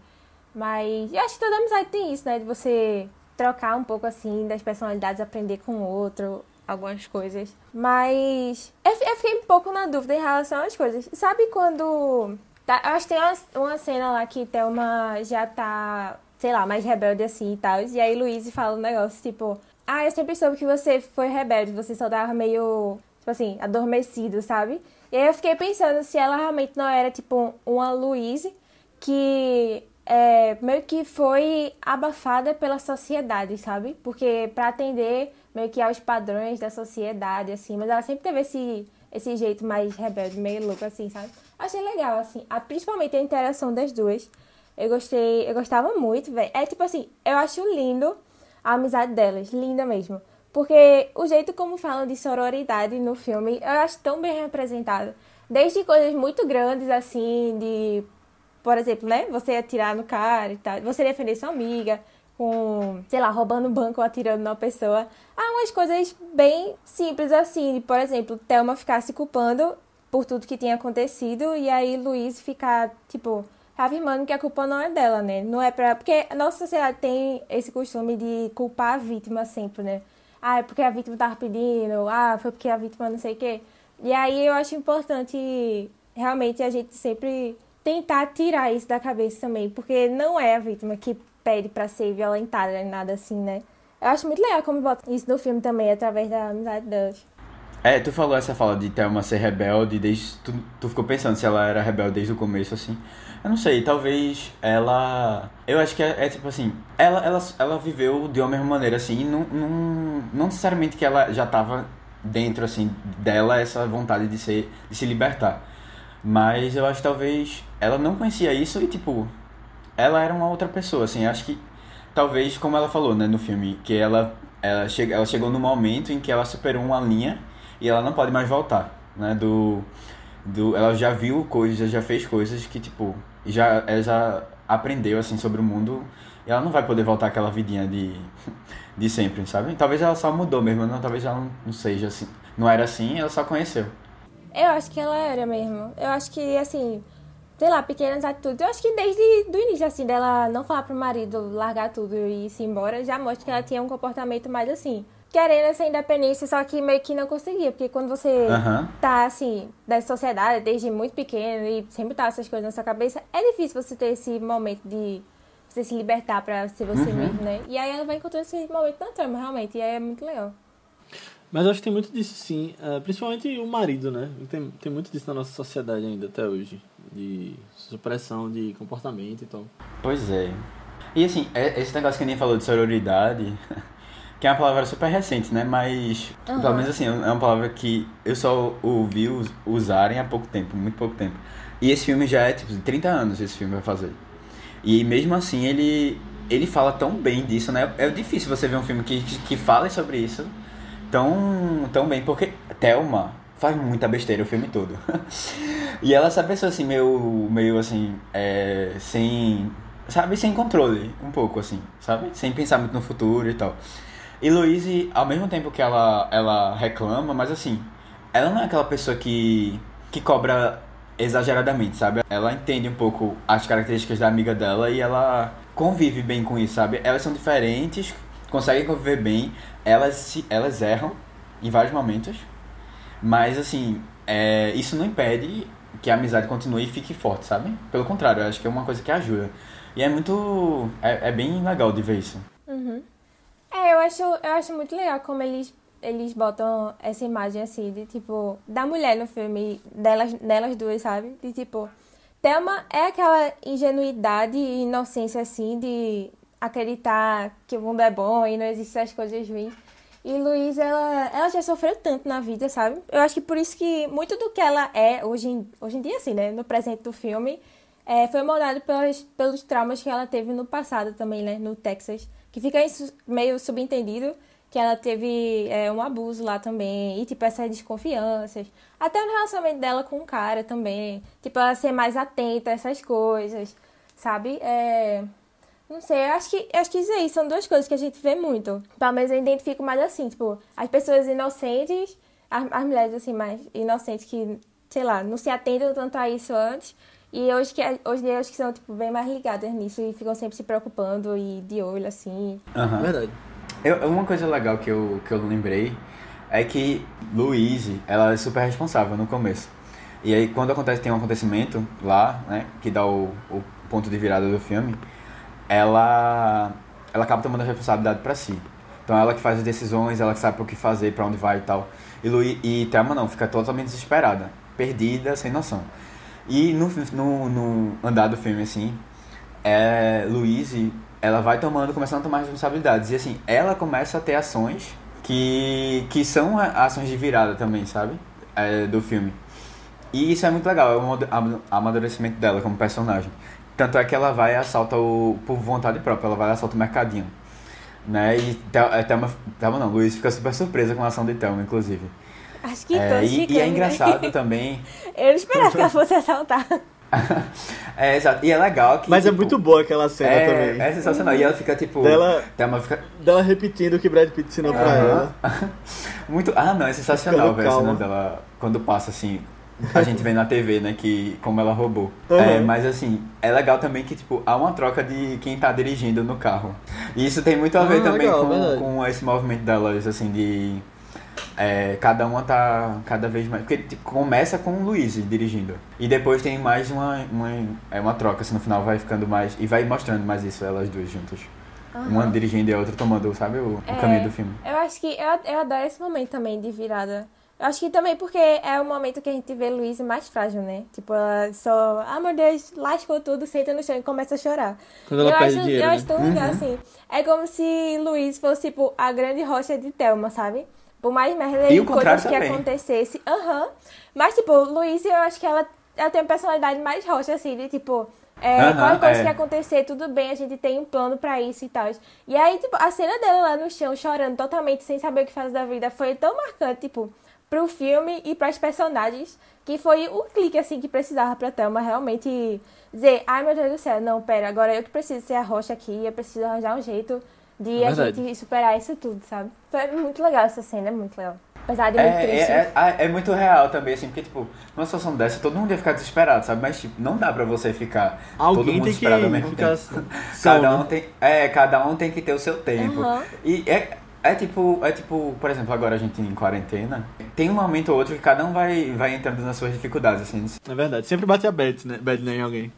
Speaker 3: Mas eu acho que toda amizade tem isso, né? De você trocar um pouco assim das personalidades, aprender com o outro, algumas coisas. Mas eu fiquei um pouco na dúvida em relação às coisas. Sabe quando. Tá, eu acho que tem uma, uma cena lá que Thelma já tá, sei lá, mais rebelde assim e tal. E aí Luiz fala um negócio tipo: Ah, eu sempre soube que você foi rebelde, você só tava meio, tipo assim, adormecido, sabe? E aí eu fiquei pensando se ela realmente não era, tipo, uma Louise que é, meio que foi abafada pela sociedade, sabe? Porque pra atender meio que aos padrões da sociedade, assim, mas ela sempre teve esse, esse jeito mais rebelde, meio louco, assim, sabe? Achei legal, assim, a, principalmente a interação das duas. Eu gostei, eu gostava muito, velho. É tipo assim, eu acho lindo a amizade delas, linda mesmo. Porque o jeito como falam de sororidade no filme, eu acho tão bem representado. Desde coisas muito grandes, assim, de por exemplo, né? Você atirar no cara e tal. Você defender sua amiga com, sei lá, roubando banco ou atirando numa pessoa. Há umas coisas bem simples assim. de, Por exemplo, Thelma ficar se culpando por tudo que tinha acontecido e aí Luiz ficar, tipo, afirmando que a culpa não é dela, né? Não é pra. Porque a nossa sociedade tem esse costume de culpar a vítima sempre, né? Ah, é porque a vítima tava pedindo, ah, foi porque a vítima não sei o quê. E aí eu acho importante realmente a gente sempre tentar tirar isso da cabeça também, porque não é a vítima que pede pra ser violentada nem nada assim, né? Eu acho muito legal como bota isso no filme também, através da amizade delas.
Speaker 2: É, tu falou essa fala de Thelma ser rebelde desde. Tu, tu ficou pensando se ela era rebelde desde o começo, assim. Eu não sei, talvez ela. Eu acho que é, é tipo assim. Ela, ela, ela viveu de uma mesma maneira, assim, não, não, não necessariamente que ela já tava dentro, assim, dela essa vontade de, ser, de se libertar. Mas eu acho que talvez ela não conhecia isso e, tipo, ela era uma outra pessoa, assim. Acho que talvez, como ela falou, né, no filme, que ela, ela, che ela chegou no momento em que ela superou uma linha e ela não pode mais voltar, né, do, do ela já viu coisas, já fez coisas que, tipo, já, ela já aprendeu, assim, sobre o mundo e ela não vai poder voltar àquela vidinha de, de sempre, sabe? Talvez ela só mudou mesmo, não, talvez ela não, não seja assim, não era assim, ela só conheceu.
Speaker 3: Eu acho que ela era mesmo. Eu acho que, assim, sei lá, pequenas atitudes. Eu acho que desde o início, assim, dela não falar pro marido largar tudo e ir -se embora, já mostra que ela tinha um comportamento mais assim. Querendo essa independência, só que meio que não conseguia. Porque quando você
Speaker 2: Aham.
Speaker 3: tá, assim, da sociedade, desde muito pequeno e sempre tá essas coisas na sua cabeça, é difícil você ter esse momento de você se libertar pra ser você
Speaker 2: Uhum.
Speaker 3: mesmo, né? E aí ela vai encontrando esse momento na trama, realmente. E aí é muito legal.
Speaker 1: Mas eu acho que tem muito disso sim, eh, principalmente o marido, né? Tem, tem muito disso na nossa sociedade ainda até hoje, de supressão de comportamento e tal.
Speaker 2: Pois é. E assim, é- esse negócio que nem falou de sororidade, que é uma palavra super recente, né? Mas,
Speaker 3: Aham.
Speaker 2: pelo menos assim, é uma palavra que eu só ouvi us- usarem há pouco tempo, muito pouco tempo. E esse filme já é, tipo, 30 anos esse filme vai fazer. E mesmo assim, ele, ele fala tão bem disso, né? É difícil você ver um filme que, que, que fale sobre isso tão, tão bem, porque Thelma faz muita besteira o filme todo. e ela é essa pessoa assim, meio, meio assim, é, sem, sabe, sem controle, um pouco assim, sabe? Sem pensar muito no futuro e tal. E Louise, ao mesmo tempo que ela, ela reclama, mas assim, ela não é aquela pessoa que, que cobra exageradamente, sabe? Ela entende um pouco as características da amiga dela e ela convive bem com isso, sabe? Elas são diferentes, conseguem conviver bem, elas, se, elas erram, em vários momentos. Mas, assim, é, isso não impede que a amizade continue e fique forte, sabe? Pelo contrário, eu acho que é uma coisa que ajuda. E é muito. É, é bem legal de ver isso.
Speaker 3: Uhum. É, eu acho, eu acho muito legal como eles, eles botam essa imagem assim, de tipo, da mulher no filme, delas, delas duas, sabe? De tipo, Thelma é aquela ingenuidade e inocência assim de acreditar que o mundo é bom e não existem as coisas ruins. E Luiz, ela, ela já sofreu tanto na vida, sabe? Eu acho que por isso que muito do que ela é hoje em, hoje em dia, assim, né? No presente do filme, é, foi moldado pelos, pelos traumas que ela teve no passado também, né? No Texas. Que fica meio subentendido que ela teve é, um abuso lá também. E, tipo, essas desconfianças. Até no relacionamento dela com o cara também. Tipo, ela ser mais atenta a essas coisas, sabe? É... Não sei, acho que, acho que isso aí são duas coisas que a gente vê muito. Pelo menos eu identifico mais assim, tipo, as pessoas inocentes, as, as mulheres assim mais inocentes que, sei lá, não se atentam tanto a isso antes. E hoje que hoje eu acho que são tipo bem mais ligadas nisso e ficam sempre se preocupando e de olho assim.
Speaker 2: Aham.
Speaker 1: Verdade.
Speaker 2: Eu, uma coisa legal que eu, que eu lembrei é que Louise, ela é super responsável no começo. E aí quando acontece, tem um acontecimento lá, né, que dá o, o ponto de virada do filme, ela ela acaba tomando a responsabilidade pra si. Então ela que faz as decisões, ela que sabe o que fazer, pra onde vai e tal. E, Lu, e Thelma não, fica totalmente desesperada, perdida, sem noção. E no, no, no andar do filme, assim, é, Louise, ela vai tomando, começando a tomar responsabilidades. E assim, ela começa a ter ações que, que são ações de virada também, sabe? É, do filme. E isso é muito legal, é o amad- am- amadurecimento dela como personagem. Tanto é que ela vai e assalta o. por vontade própria, ela vai e assalta o mercadinho. Né? E Thelma, Thelma não, Luiz fica super surpresa com a ação de Thelma, inclusive.
Speaker 3: Acho que
Speaker 2: É,
Speaker 3: todos
Speaker 2: e, e é
Speaker 3: né?
Speaker 2: engraçado também.
Speaker 3: Eu não esperava que ela fosse assaltar.
Speaker 2: é, exato. E é legal que.
Speaker 1: Mas é
Speaker 2: tipo,
Speaker 1: muito boa aquela cena
Speaker 2: é,
Speaker 1: também.
Speaker 2: É sensacional. E ela fica tipo.
Speaker 1: Dela-
Speaker 2: Thelma fica.
Speaker 1: Dela repetindo o que Brad Pitt ensinou pra
Speaker 2: Aham.
Speaker 1: ela.
Speaker 2: Muito. Ah, não, é sensacional, velho, a cena dela. Quando passa assim. A gente vê na TV, né, que como ela roubou.
Speaker 1: Uhum.
Speaker 2: É, mas assim, é legal também que, tipo, há uma troca de quem tá dirigindo no carro. E isso tem muito a ver
Speaker 1: Ah,
Speaker 2: também
Speaker 1: legal,
Speaker 2: com, com esse movimento delas, assim, de. É, cada uma tá cada vez mais. Porque tipo, começa com o Luiz dirigindo. E depois tem mais uma, uma, é uma troca, assim, no final vai ficando mais. E vai mostrando mais isso, elas duas juntas. Uma dirigindo e a outra tomando, sabe, o, o
Speaker 3: É.
Speaker 2: caminho do filme.
Speaker 3: Eu acho que eu, eu adoro esse momento também de virada. Eu acho que também porque é o momento que a gente vê Luísa mais frágil, né? Tipo, ela só, ah meu Deus, lascou tudo, senta no chão e começa a chorar.
Speaker 1: Quando ela
Speaker 3: eu
Speaker 1: perde
Speaker 3: acho,
Speaker 1: dinheiro,
Speaker 3: Eu
Speaker 1: né?
Speaker 3: acho tão legal, assim. É como se Luiz fosse, tipo, a grande rocha de Thelma, sabe? Por mais merda
Speaker 2: E
Speaker 3: e coisas que
Speaker 2: também.
Speaker 3: acontecesse. Aham. Mas, tipo, Luiz, eu acho que ela, ela tem uma personalidade mais rocha, assim, de tipo. É,
Speaker 2: Aham,
Speaker 3: qualquer coisa
Speaker 2: é.
Speaker 3: que acontecer, tudo bem, a gente tem um plano pra isso e tal. E aí, tipo, a cena dela lá no chão, chorando totalmente, sem saber o que fazer da vida, foi tão marcante, tipo, pro filme e pras personagens, que foi o clique, assim, que precisava pra Thelma realmente dizer, ai meu Deus do céu, não, pera, agora eu que preciso ser a rocha aqui, eu preciso arranjar um jeito de
Speaker 1: É
Speaker 3: a
Speaker 1: verdade.
Speaker 3: gente superar isso tudo, sabe? Foi muito legal essa cena, é muito legal. Apesar de muito
Speaker 2: É,
Speaker 3: triste.
Speaker 2: é, é, é muito real também, assim, porque, tipo, numa situação dessa, todo mundo ia ficar desesperado, sabe? Mas, tipo, não dá pra você ficar todo
Speaker 1: Alguém
Speaker 2: mundo
Speaker 1: tem que
Speaker 2: desesperado ao mesmo tempo.
Speaker 1: são,
Speaker 2: Cada um tem, é, cada um tem que ter o seu tempo.
Speaker 3: Aham.
Speaker 2: E é, é tipo, é tipo, por exemplo, agora a gente em quarentena, tem um momento ou outro que cada um vai, vai entrando nas suas dificuldades, assim,
Speaker 1: É verdade. Sempre bate a bad, né? Bad né, em alguém.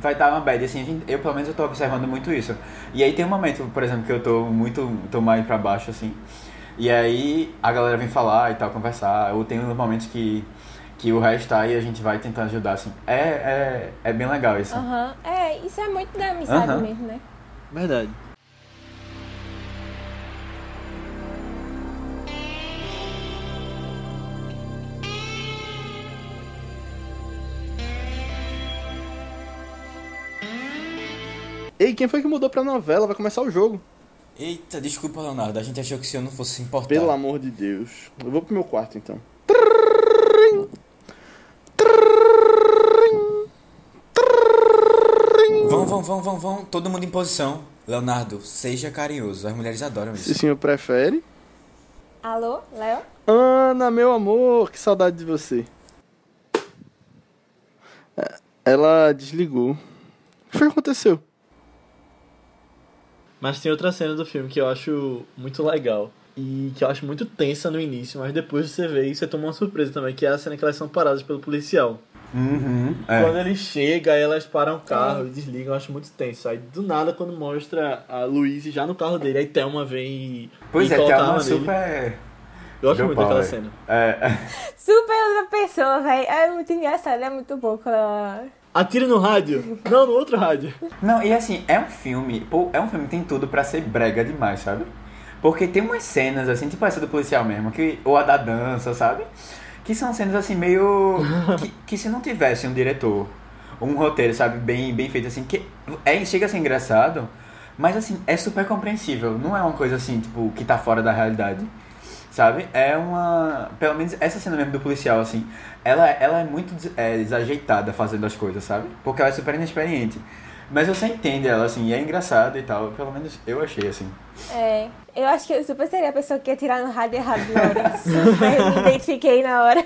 Speaker 2: Vai dar uma bad, assim, a gente- eu pelo menos eu tô observando muito isso. E aí tem um momento, por exemplo, que eu tô muito, tô mais pra baixo, assim, e aí a galera vem falar e tal, conversar, ou tem uns momentos que, que o resto tá e a gente vai tentando ajudar, assim. É, é, é bem legal isso.
Speaker 3: Aham. É, isso é muito da amizade
Speaker 2: Aham.
Speaker 3: mesmo, né?
Speaker 1: Verdade. Ei, quem foi que mudou pra novela? Vai começar o jogo.
Speaker 4: Eita, desculpa, Leonardo. A gente achou que o senhor não fosse se importar.
Speaker 1: Pelo amor de Deus. Eu vou pro meu quarto então.
Speaker 4: Vão, vão, vão, vão, vão. Todo mundo em posição. Leonardo, seja carinhoso. As mulheres adoram
Speaker 1: Se o
Speaker 4: isso.
Speaker 1: senhor prefere.
Speaker 3: Alô, Léo?
Speaker 1: Ana, meu amor, que saudade de você. É, Ela desligou. O que foi que aconteceu? Mas tem outra cena do filme que eu acho muito legal. e que eu acho muito tensa no início, mas depois você vê e você toma uma surpresa também, que é a cena que elas são paradas pelo policial.
Speaker 2: Uhum. É.
Speaker 1: Quando ele chega, elas param o carro e desligam, eu acho muito tenso. Aí do nada, quando mostra a Luísa já no carro dele, aí Thelma vem e.
Speaker 2: Pois
Speaker 1: e
Speaker 2: é,
Speaker 1: coloca
Speaker 2: tem
Speaker 1: a
Speaker 2: uma
Speaker 1: arma nele.
Speaker 2: super.
Speaker 1: Eu
Speaker 2: Girl
Speaker 1: muito daquela
Speaker 2: power.
Speaker 1: cena.
Speaker 2: É.
Speaker 3: Super outra pessoa, velho. É muito engraçado, é muito bom quando ela...
Speaker 1: Atira no rádio? Não, no outro rádio.
Speaker 2: Não, e assim, é um filme, pô, é um filme que tem tudo pra ser brega demais, sabe? Porque tem umas cenas, assim, tipo essa do policial mesmo, que, ou a da dança, sabe? Que são cenas, assim, meio... que, que se não tivesse um diretor, um roteiro, sabe, bem, bem feito, assim, que é, chega a ser engraçado, mas, assim, é super compreensível. Não é uma coisa, assim, tipo, que tá fora da realidade, sabe? É uma... Pelo menos essa cena mesmo do policial, assim, ela, ela é muito é, desajeitada fazendo as coisas, sabe? Porque ela é super inexperiente. Mas você entende ela, assim, e é engraçado e tal. Pelo menos eu achei, assim.
Speaker 3: É, eu acho que eu super seria a pessoa que ia tirar no rádio errado na hora. Super me identifiquei na hora.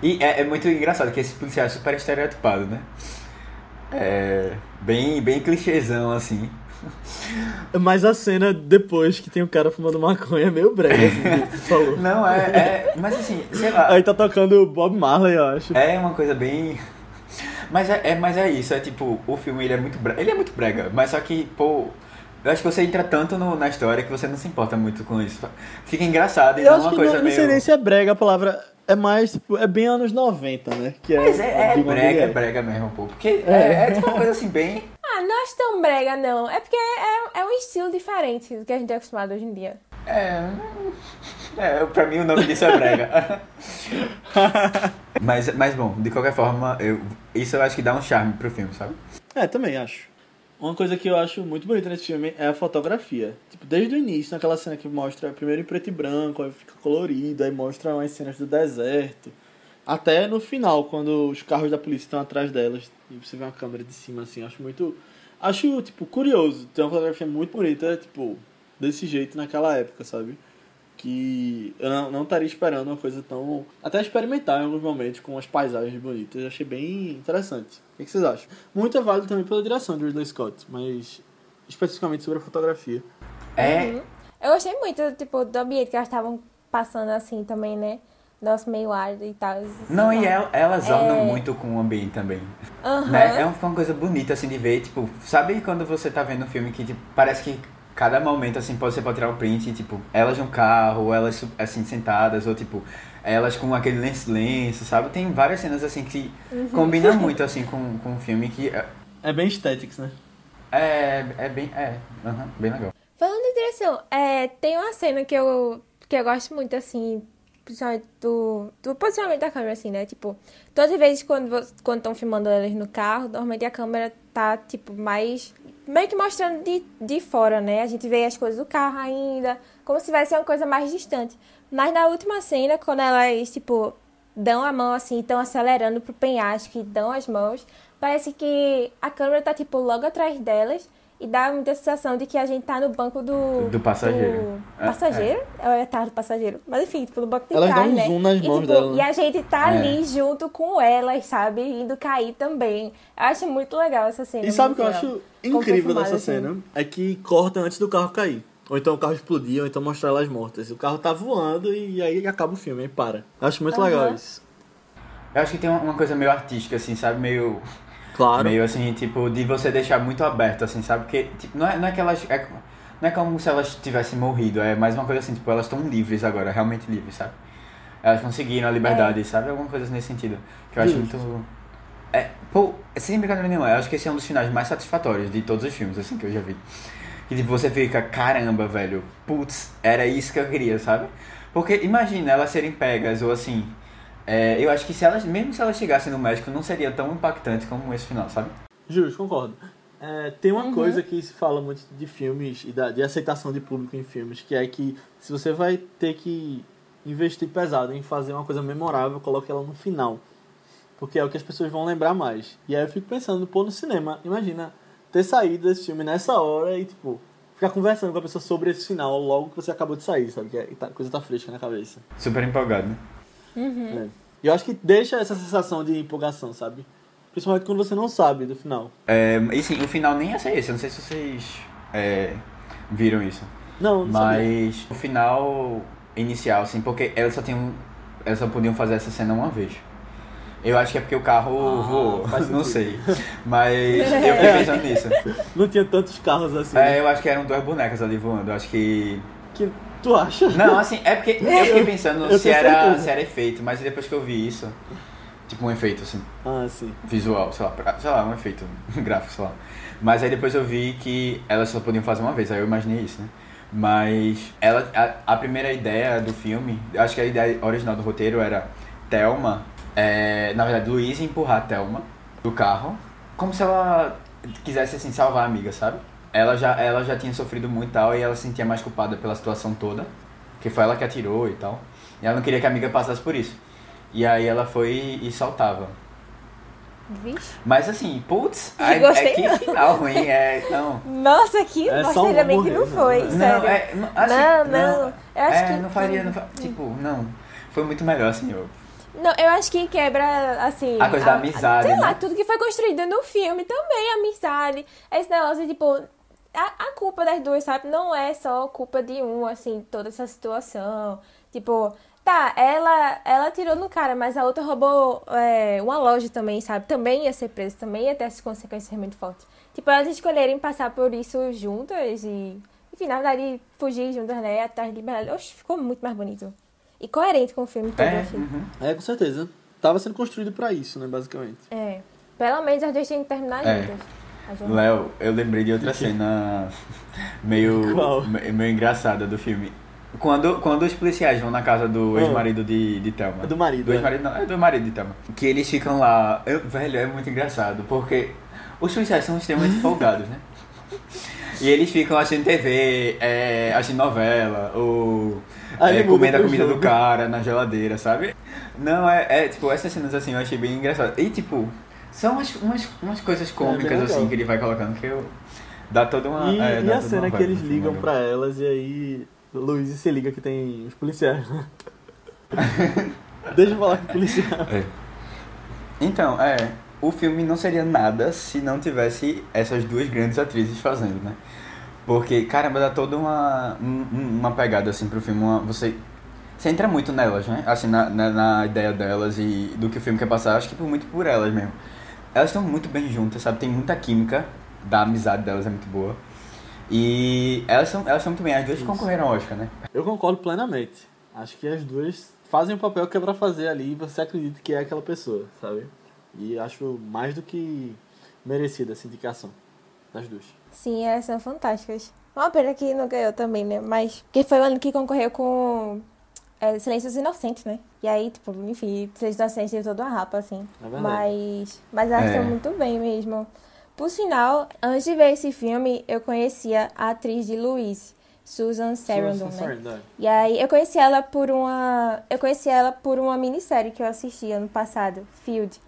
Speaker 2: E é, é muito engraçado que esse policial é super estereotipado, né? É. Bem, bem clichêzão, assim.
Speaker 1: Mas a cena depois que tem o cara fumando maconha é meio brega, assim, que falou.
Speaker 2: Não, é, é. Mas assim, sei lá.
Speaker 1: Aí tá tocando Bob Marley, eu acho.
Speaker 2: É uma coisa bem. Mas é, é- mas é isso, é tipo, o filme ele é muito brega. Ele é muito brega, mas só que, pô. Eu acho que você entra tanto no- na história que você não se importa muito com isso. Fica engraçado e
Speaker 1: Eu
Speaker 2: não é
Speaker 1: acho
Speaker 2: uma
Speaker 1: que
Speaker 2: coisa
Speaker 1: não, não
Speaker 2: meio.
Speaker 1: sei nem se é brega a palavra. É mais, tipo, é bem anos 90, né? Que é,
Speaker 2: Mas é, é brega, é brega mesmo, pô. Porque é, é tipo uma coisa assim, bem.
Speaker 3: Ah, não acho tão brega, não. É porque é, é um estilo diferente do que a gente é acostumado hoje em dia.
Speaker 2: É. É, pra mim o nome disso é brega. mas, mas bom, de qualquer forma, eu, isso eu acho que dá um charme pro filme, sabe?
Speaker 1: É, também acho. Uma coisa que eu acho muito bonita nesse filme é a fotografia. Tipo, desde o início, naquela cena que mostra primeiro em preto e branco, aí fica colorido, aí mostra umas cenas do deserto. Até no final, quando os carros da polícia estão atrás delas e você vê uma câmera de cima assim, eu acho muito. Acho, tipo, curioso. Tem uma fotografia muito bonita, tipo, desse jeito naquela época, sabe? Que eu não, não estaria esperando uma coisa tão. Até experimentar em alguns momentos com as paisagens bonitas. Eu achei bem interessante. O que, que vocês acham? Muito é válido também pela direção de Ridley Scott, mas especificamente sobre a fotografia.
Speaker 2: É.
Speaker 3: Uhum. Eu gostei muito, tipo, do ambiente que elas estavam passando assim também, né? Nosso meio árido e tal.
Speaker 2: Não, e el- elas andam
Speaker 3: É.
Speaker 2: muito com o ambiente também.
Speaker 3: Aham.
Speaker 2: Né? É uma uma coisa bonita assim de ver, tipo, sabe quando você tá vendo um filme que tipo, parece que cada momento assim pode, você pode tirar um print, tipo, elas no carro, ou elas assim sentadas, ou tipo, elas com aquele lenço, lenço, sabe? Tem várias cenas assim que
Speaker 3: Uhum.
Speaker 2: combinam muito assim com, com o filme que é,
Speaker 1: É bem aesthetics, né?
Speaker 2: é, é bem, é, aham, bem legal.
Speaker 3: Falando de direção, é, tem uma cena que eu, que eu gosto muito, assim, do, do posicionamento da câmera, assim, né? Tipo, todas as vezes quando quando estão filmando elas no carro, normalmente a câmera tá, tipo, mais... Meio que mostrando de, de fora, né? A gente vê as coisas do carro ainda, como se tivesse uma coisa mais distante. Mas na última cena, quando elas, tipo, dão a mão, assim, estão acelerando pro penhasco e dão as mãos, parece que a câmera tá, tipo, logo atrás delas e dá muita sensação de que a gente tá no banco do...
Speaker 2: Do passageiro.
Speaker 3: do
Speaker 2: É,
Speaker 3: passageiro? Ou é atrás do passageiro? Mas enfim, tipo, no banco de
Speaker 1: Elas
Speaker 3: trás,
Speaker 1: dão um
Speaker 3: né?
Speaker 1: zoom nas
Speaker 3: e,
Speaker 1: mãos
Speaker 3: tipo,
Speaker 1: dela, né?
Speaker 3: E a gente tá
Speaker 2: É.
Speaker 3: ali junto com elas, sabe? Indo cair também. Eu acho muito legal essa cena.
Speaker 1: E sabe o que eu acho incrível dessa
Speaker 3: assim.
Speaker 1: cena? É que corta antes do carro cair. Ou então o carro explodir, ou então mostrar elas mortas. O carro tá voando e aí acaba o filme, aí para. Eu acho muito
Speaker 3: Aham.
Speaker 1: legal isso.
Speaker 2: Eu acho que tem uma coisa meio artística assim, sabe? Meio
Speaker 1: Claro.
Speaker 2: Meio assim, tipo, de você deixar muito aberto, assim, sabe? Porque, tipo, não é, não é que elas. é- não é como se elas tivessem morrido, é mais uma coisa assim, tipo, elas estão livres agora, realmente livres, sabe? Elas conseguiram a liberdade, sabe? Alguma coisa nesse sentido. Que eu acho
Speaker 1: Justo.
Speaker 2: muito. É, pô, sem brincadeira nenhuma, eu acho que esse é um dos finais mais satisfatórios de todos os filmes, assim, que eu já vi. Que tipo, você fica, caramba, velho, putz, era isso que eu queria, sabe? Porque imagina elas serem pegas, ou assim. É, eu acho que se elas, mesmo se elas chegassem no México, não seria tão impactante como esse final, sabe?
Speaker 1: Justo, concordo. É, tem uma
Speaker 3: Uhum.
Speaker 1: coisa que se fala muito de filmes e da, de aceitação de público em filmes, que é que se você vai ter que investir pesado em fazer uma coisa memorável, coloque ela no final. Porque é o que as pessoas vão lembrar mais. E aí eu fico pensando, pô, no cinema, imagina ter saído desse filme nessa hora e, tipo, ficar conversando com a pessoa sobre esse final logo que você acabou de sair, sabe? Que é- a coisa tá fresca na cabeça.
Speaker 2: Super empolgado, né?
Speaker 3: Uhum.
Speaker 1: É. E eu acho que deixa essa sensação de empolgação, sabe? Principalmente quando você não sabe do final.
Speaker 2: É, e sim, o final nem ia ser esse. Eu não sei se vocês é, viram isso.
Speaker 1: Não, não sabia.
Speaker 2: Mas o final inicial, assim, porque elas só tinham. Elas só podiam fazer essa cena uma vez. Eu acho que é porque o carro
Speaker 1: Ah,
Speaker 2: voou, não sei. Mas eu fiquei pensando nisso.
Speaker 1: Não tinha tantos carros assim.
Speaker 2: É, eu acho que eram duas bonecas ali voando. Eu acho que.
Speaker 1: Que tu acha?
Speaker 2: Não, assim, é porque eu fiquei pensando
Speaker 1: Eu
Speaker 2: se era,
Speaker 1: certeza.
Speaker 2: se era efeito, mas depois que eu vi isso, tipo um efeito assim,
Speaker 1: Ah, sim.
Speaker 2: visual, sei lá, pra- sei lá, um efeito gráfico, sei lá. Mas aí depois eu vi que elas só podiam fazer uma vez, aí eu imaginei isso, né? Mas ela, a, a primeira ideia do filme, acho que a ideia original do roteiro era Thelma, é, na verdade, Luísa empurrar a Thelma do carro, como se ela quisesse assim salvar a amiga, sabe? Ela já, ela já tinha sofrido muito e tal, e ela se sentia mais culpada pela situação toda, que foi ela que atirou e tal. E ela não queria que a amiga passasse por isso. E aí ela foi e saltava.
Speaker 3: Vixe.
Speaker 2: Mas assim, putz, é, é que
Speaker 3: não.
Speaker 2: final ruim, é. Não.
Speaker 3: Nossa, que
Speaker 1: É
Speaker 3: nossa, ainda bem que não foi,
Speaker 1: Não,
Speaker 3: sério.
Speaker 2: Não, é. Não, assim,
Speaker 3: não, não. Eu acho
Speaker 2: é,
Speaker 3: que.
Speaker 2: não faria, não Tipo, não. Foi muito melhor, assim, eu.
Speaker 3: Não, eu acho que quebra, assim.
Speaker 2: A coisa da amizade,
Speaker 3: Sei lá,
Speaker 2: né?
Speaker 3: tudo que foi construído no filme também, a amizade. Esse negócio, tipo. A, a culpa das duas, sabe? Não é só culpa de um, assim, toda essa situação. Tipo, tá, ela, ela tirou no cara, mas a outra roubou é, uma loja também, sabe? Também ia ser presa, também ia ter essas consequências muito fortes. Tipo, elas escolherem passar por isso juntas e. Enfim, na verdade, fugir juntas, né? Atrás de liberdade. Oxe, ficou muito mais bonito. E coerente com o filme todo,
Speaker 2: É,
Speaker 3: assim.
Speaker 2: uhum.
Speaker 1: É, com certeza. Tava sendo construído pra isso, né, basicamente.
Speaker 3: É. Pelo menos as duas tinham que terminar
Speaker 2: É.
Speaker 3: juntas.
Speaker 2: Léo, eu lembrei de outra cena meio,
Speaker 1: Qual?
Speaker 2: meio engraçada do filme. Quando, quando os policiais vão na casa do
Speaker 1: Ah.
Speaker 2: ex-marido de, de Thelma.
Speaker 1: É do marido,
Speaker 2: Do
Speaker 1: é.
Speaker 2: ex-marido não, é do marido de Thelma. Que eles ficam lá. Eu, velho, é muito engraçado, porque os policiais são extremamente folgados, né? E eles ficam assistindo TV, é, assistindo novela, ou é, comendo a comida
Speaker 1: jogo.
Speaker 2: do cara na geladeira, sabe? Não, é, é tipo, essas cenas assim eu achei bem engraçado. E tipo, são umas, umas, umas coisas cômicas
Speaker 1: É,
Speaker 2: assim que ele vai colocando que eu. Dá toda uma.
Speaker 1: E,
Speaker 2: é,
Speaker 1: e a cena que eles
Speaker 2: filme,
Speaker 1: ligam pra elas e aí Luiz se liga que tem os policiais, né? Deixa eu falar com o policial.
Speaker 2: É. Então, é. O filme não seria nada se não tivesse essas duas grandes atrizes fazendo, né? Porque, caramba, dá toda uma, um- um- uma pegada assim pro filme. uma- você, você entra muito nelas, né? Assim, na, na, na ideia delas e do que o filme quer passar. Acho que por- muito por elas mesmo. Elas estão muito bem juntas, sabe? Tem muita química. Da amizade delas é muito boa. E elas são, elas são muito bem. As duas
Speaker 1: Isso.
Speaker 2: concorreram ao Oscar, né?
Speaker 1: Eu concordo plenamente. Acho que as duas fazem o papel que é pra fazer ali e você acredita que é aquela pessoa, sabe? E acho mais do que merecida essa indicação das duas.
Speaker 3: Sim, elas são fantásticas. Uma pena que não ganhou também, né? Mas. Que foi o ano que concorreu com é, Silêncios Inocentes, né? E aí, tipo, enfim, Silêncios Inocentes teve toda uma rapa, assim.
Speaker 1: É verdade.
Speaker 3: Mas. Mas elas
Speaker 2: É.
Speaker 3: estão muito bem mesmo. Por sinal, antes de ver esse filme, eu conhecia a atriz de Luiz, Susan Sarandon,
Speaker 1: Susan
Speaker 3: né?
Speaker 1: Sarandon, é.
Speaker 3: E aí eu conheci ela por uma. Eu conheci ela por uma minissérie que eu assisti ano passado, Field.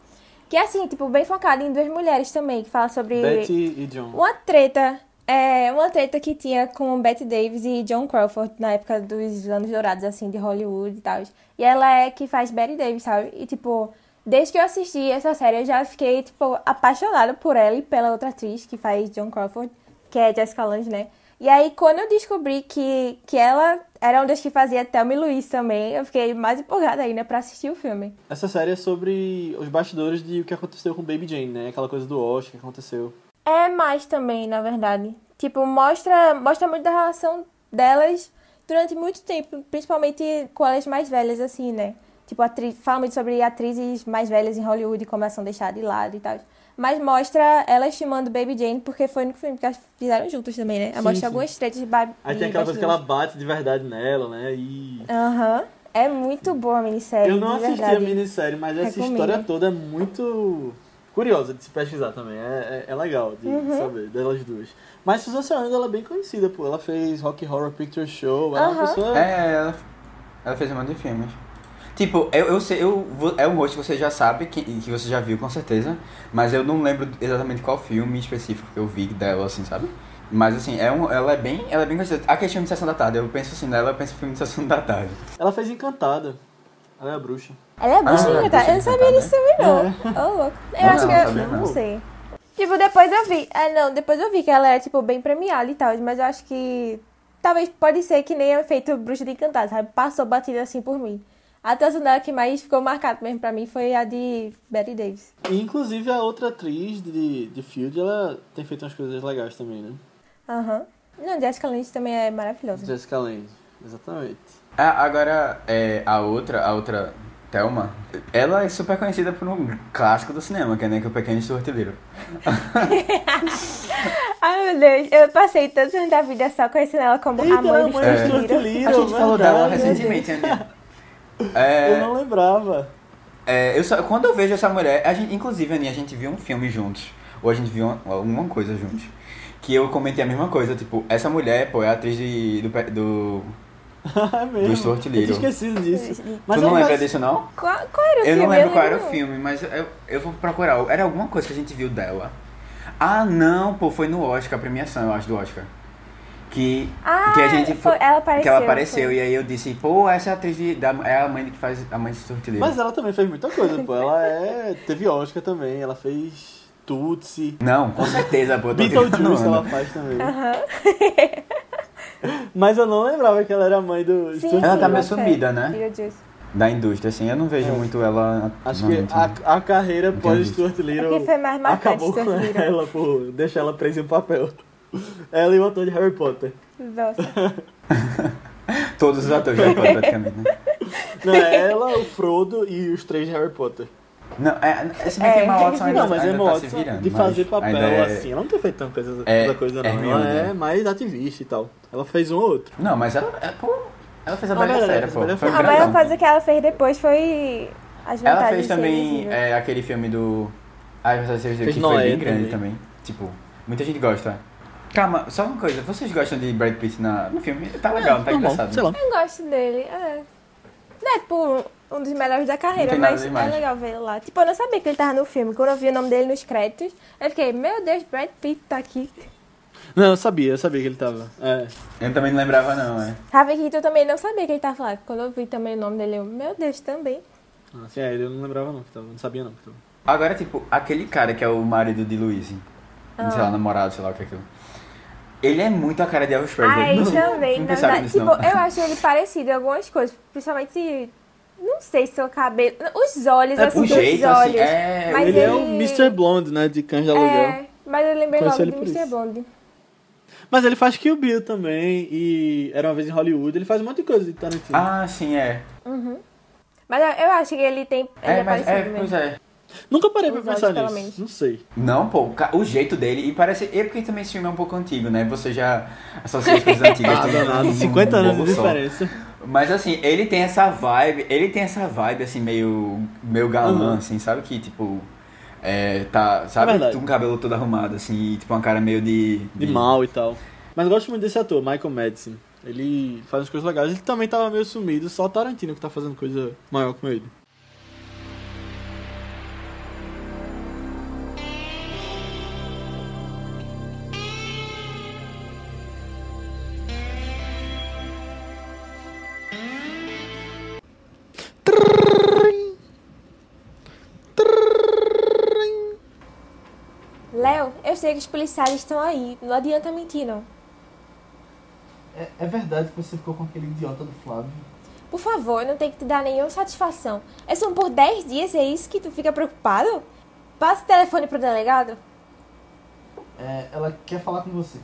Speaker 3: Que é assim, tipo, bem focada em duas mulheres também, que fala sobre
Speaker 1: Betty e John.
Speaker 3: uma treta. É, uma treta que tinha com Betty Davis e John Crawford na época dos anos dourados, assim, de Hollywood e tal. E ela é que faz Betty Davis, sabe? E, tipo, desde que eu assisti essa série, eu já fiquei, tipo, apaixonada por ela e pela outra atriz que faz John Crawford, que é Jessica Lange, né? E aí, quando eu descobri que, que ela era uma das que fazia Thelma e Luiz também, eu fiquei mais empolgada ainda pra assistir o filme.
Speaker 1: Essa série é sobre os bastidores de o que aconteceu com Baby Jane, né? Aquela coisa do Oscar que aconteceu.
Speaker 3: É mais também, na verdade. Tipo, mostra, mostra muito da relação delas durante muito tempo, principalmente com elas mais velhas, assim, né? Tipo, atri- fala muito sobre atrizes mais velhas em Hollywood como elas são deixadas de lado e tal. Mas mostra elas chamando Baby Jane, porque foi no filme que elas fizeram juntas também, né?
Speaker 1: Sim,
Speaker 3: mostra
Speaker 1: sim.
Speaker 3: algumas tretas de ba-
Speaker 1: Aí tem aquela coisa que ela bate de verdade nela, né? E.
Speaker 3: Aham. É muito boa a minissérie,
Speaker 1: Eu não
Speaker 3: de
Speaker 1: assisti
Speaker 3: verdade.
Speaker 1: a minissérie, mas essa
Speaker 3: Recomendo.
Speaker 1: história toda é muito curiosa de se pesquisar também. É, é, é legal de
Speaker 3: Uhum.
Speaker 1: saber delas duas. Mas Susan Sarandon, ela é bem conhecida, pô. Ela fez Rock Horror Picture Show. Ela é uma pessoa...
Speaker 2: É, ela, ela fez um monte de filmes. Tipo, eu, eu sei, eu, vou- é um rosto que você já sabe, que, que você já viu com certeza, mas eu não lembro exatamente qual filme específico que eu vi dela, assim, sabe? Mas assim, é um, ela é bem. Ela é bem conhecida. A questão de sessão da tarde, eu penso assim nela, eu penso em filme de sessão da tarde.
Speaker 1: Ela fez Encantada. Ela é a bruxa.
Speaker 3: Ela é bruxa
Speaker 2: Ah,
Speaker 3: de
Speaker 2: é
Speaker 3: encantada. Eu não sabia disso também, não. Ô, louco. Eu acho que eu.
Speaker 2: sabia
Speaker 3: Não, sei. Tipo, depois eu vi. É, não, depois eu vi que ela é, tipo, bem premiada e tal. Mas eu acho que. talvez pode ser que nem o efeito Bruxa de Encantado, sabe? Passou batida assim por mim. A atuação dela que mais ficou marcada mesmo pra mim foi a de Betty Davis.
Speaker 1: E, inclusive a outra atriz de, de Field, ela tem feito umas coisas legais também, né?
Speaker 3: Aham. Não, Jessica Lange também é maravilhosa.
Speaker 1: Jessica Lange, exatamente.
Speaker 2: Ah, agora, é, a outra, a outra, Thelma, ela é super conhecida por um clássico do cinema, que é né, que é o Pequeno Little.
Speaker 3: Ai, meu Deus, eu passei tantos anos da vida só conhecendo ela como
Speaker 1: Eita,
Speaker 3: a mãe Little.
Speaker 1: Little.
Speaker 2: A gente falou dela
Speaker 1: verdade,
Speaker 2: recentemente, né?
Speaker 1: Eu
Speaker 2: É,
Speaker 1: não lembrava.
Speaker 2: é, eu só, quando eu vejo essa mulher, a gente, inclusive, Aninha, a gente viu um filme juntos, ou a gente viu uma, alguma coisa juntos, que eu comentei a mesma coisa, tipo, essa mulher, pô, é a atriz de, do, do...
Speaker 1: é mesmo.
Speaker 2: Do Stuart
Speaker 1: Eu
Speaker 2: Little.
Speaker 1: tinha esquecido disso.
Speaker 2: tu
Speaker 1: Mas
Speaker 2: não
Speaker 1: eu
Speaker 2: lembra disso, não?
Speaker 3: Qual, qual era o
Speaker 2: Eu
Speaker 3: filme?
Speaker 2: não lembro qual era o filme, mas eu, eu vou procurar. Era alguma coisa que a gente viu dela. Ah, não, pô, foi no Oscar, a premiação, eu acho, do Oscar. Que,
Speaker 3: Ah,
Speaker 2: que a gente
Speaker 3: foi- ela apareceu.
Speaker 2: que ela apareceu.
Speaker 3: foi.
Speaker 2: E aí eu disse, pô, essa é a atriz de, da, é a mãe que faz a mãe de Stuart Little.
Speaker 1: Mas ela também fez muita coisa, pô. Ela é... teve Oscar também, ela fez Tutsi.
Speaker 2: Não, com certeza, pô. eu
Speaker 1: Beetlejuice ela faz também.
Speaker 3: Aham.
Speaker 1: Mas eu não lembrava que ela era a mãe do
Speaker 3: Sim,
Speaker 2: Ela tá meio sumida, né? Da indústria, assim, eu não vejo
Speaker 1: É.
Speaker 2: muito ela
Speaker 1: Acho que
Speaker 2: atualmente, né?
Speaker 1: a, a carreira pós
Speaker 2: Entendi.
Speaker 1: Stuart
Speaker 3: É
Speaker 1: Little
Speaker 3: porque foi mais marcante
Speaker 1: acabou com
Speaker 3: Little.
Speaker 1: ela por deixar ela presa em um papel. Ela e o ator de Harry Potter.
Speaker 3: Nossa.
Speaker 2: Todos os atores já praticamente, né?
Speaker 1: Não, é ela, o Frodo e os três de Harry Potter.
Speaker 2: Não, é, esse bem que
Speaker 3: É.
Speaker 2: Emma Watson ainda,
Speaker 1: não, mas é
Speaker 2: ainda
Speaker 1: Emma
Speaker 2: tá se
Speaker 1: Watson
Speaker 2: virando.
Speaker 1: de fazer papel
Speaker 2: é-
Speaker 1: assim. Ela não tem feito tanta coisa,
Speaker 2: É-
Speaker 1: tanta coisa não.
Speaker 2: Hermione,
Speaker 1: ela é
Speaker 2: né?
Speaker 1: mais ativista e tal. Ela fez um ou outro.
Speaker 2: Não, mas ela, é, pô, ela fez a
Speaker 1: Ah,
Speaker 2: Bela Fera,
Speaker 1: a
Speaker 2: pô.
Speaker 1: Bela
Speaker 2: Foi
Speaker 3: A
Speaker 2: grandão.
Speaker 3: coisa que ela fez depois foi as
Speaker 2: Ela fez também é, aquele filme do. Ah, Series
Speaker 1: Fez
Speaker 2: que
Speaker 1: Noé
Speaker 2: foi bem grande
Speaker 1: também.
Speaker 2: também. Tipo, muita gente gosta. Calma, só uma coisa, vocês gostam de Brad Pitt na, no filme? Tá legal, tá
Speaker 1: Normal,
Speaker 2: engraçado.
Speaker 1: Sei lá.
Speaker 3: Eu gosto dele, é. Não é tipo um dos melhores da carreira,
Speaker 2: Não
Speaker 3: mas é legal ver ele lá. Tipo, eu não sabia que ele tava no filme. Quando eu vi o nome dele nos créditos, eu fiquei, meu Deus, Brad Pitt tá aqui.
Speaker 1: Não, eu sabia, eu sabia que ele tava. É.
Speaker 2: Eu também não lembrava não, é.
Speaker 3: Harvey Keitel também não sabia que ele tava lá. Quando eu vi também o nome dele, eu, meu Deus, também.
Speaker 1: Ah, Assim, é, ele eu não lembrava não que tava. Não sabia não que tava.
Speaker 2: Agora, tipo, aquele cara que é o marido de Louise,
Speaker 3: Ah.
Speaker 2: sei lá, namorado, sei lá o que é aquilo. Ele é muito a cara de Elvis Presley.
Speaker 3: Ai,
Speaker 2: Não-
Speaker 3: também,
Speaker 2: não pensaram
Speaker 3: verdade.
Speaker 2: nisso,
Speaker 3: Tipo,
Speaker 2: não.
Speaker 3: eu acho ele parecido em algumas coisas. Principalmente, não sei se o cabelo. Os olhos,
Speaker 2: É,
Speaker 3: assim,
Speaker 2: o
Speaker 3: dos
Speaker 2: jeito,
Speaker 3: olhos.
Speaker 2: assim, é...
Speaker 3: Mas
Speaker 1: ele, é o
Speaker 3: ele-
Speaker 1: Mr. Blonde, né? De Cães de Aluguel.
Speaker 3: É, mas eu lembrei
Speaker 1: Conheci
Speaker 3: logo
Speaker 1: por
Speaker 3: Mr.
Speaker 1: isso.
Speaker 3: Blonde.
Speaker 1: Mas ele faz Kill Bill também. E Era Uma Vez em Hollywood. Ele faz um monte de coisa de Tarantino.
Speaker 2: Ah, sim, é.
Speaker 3: Mas eu, eu acho que ele tem. Ele é,
Speaker 2: É, mas é,
Speaker 3: mesmo.
Speaker 2: pois é.
Speaker 1: Nunca parei pra
Speaker 3: Os olhos,
Speaker 1: pensar
Speaker 3: pelo
Speaker 1: nisso.
Speaker 3: menos.
Speaker 1: Não sei.
Speaker 2: Não, pô, o o jeito dele, e parece. É porque também esse filme é um pouco antigo, né? Você já associa as coisas antigas.
Speaker 1: Ah,
Speaker 2: tudo
Speaker 1: danado.
Speaker 2: num-
Speaker 1: 50
Speaker 2: num
Speaker 1: anos de diferença.
Speaker 2: Mas assim, ele tem essa vibe, ele tem essa vibe assim, meio. meio galã,
Speaker 1: Uhum.
Speaker 2: assim, sabe? Que tipo. É, tá, sabe?
Speaker 1: É
Speaker 2: com o cabelo todo arrumado, assim, e, tipo uma cara meio de.
Speaker 1: De mal e tal. Mas eu gosto muito desse ator, Michael Madison. Ele faz umas coisas legais. Ele também tava meio sumido, só o Tarantino que tá fazendo coisa maior com ele.
Speaker 3: Sei que os policiais estão aí. Não adianta mentir, não.
Speaker 1: É, é verdade que você ficou com aquele idiota do Flávio.
Speaker 3: Por favor, não tem que te dar nenhuma satisfação. É só por 10 dias, é isso que tu fica preocupado? Passa o telefone pro delegado.
Speaker 1: É, ela quer falar com você.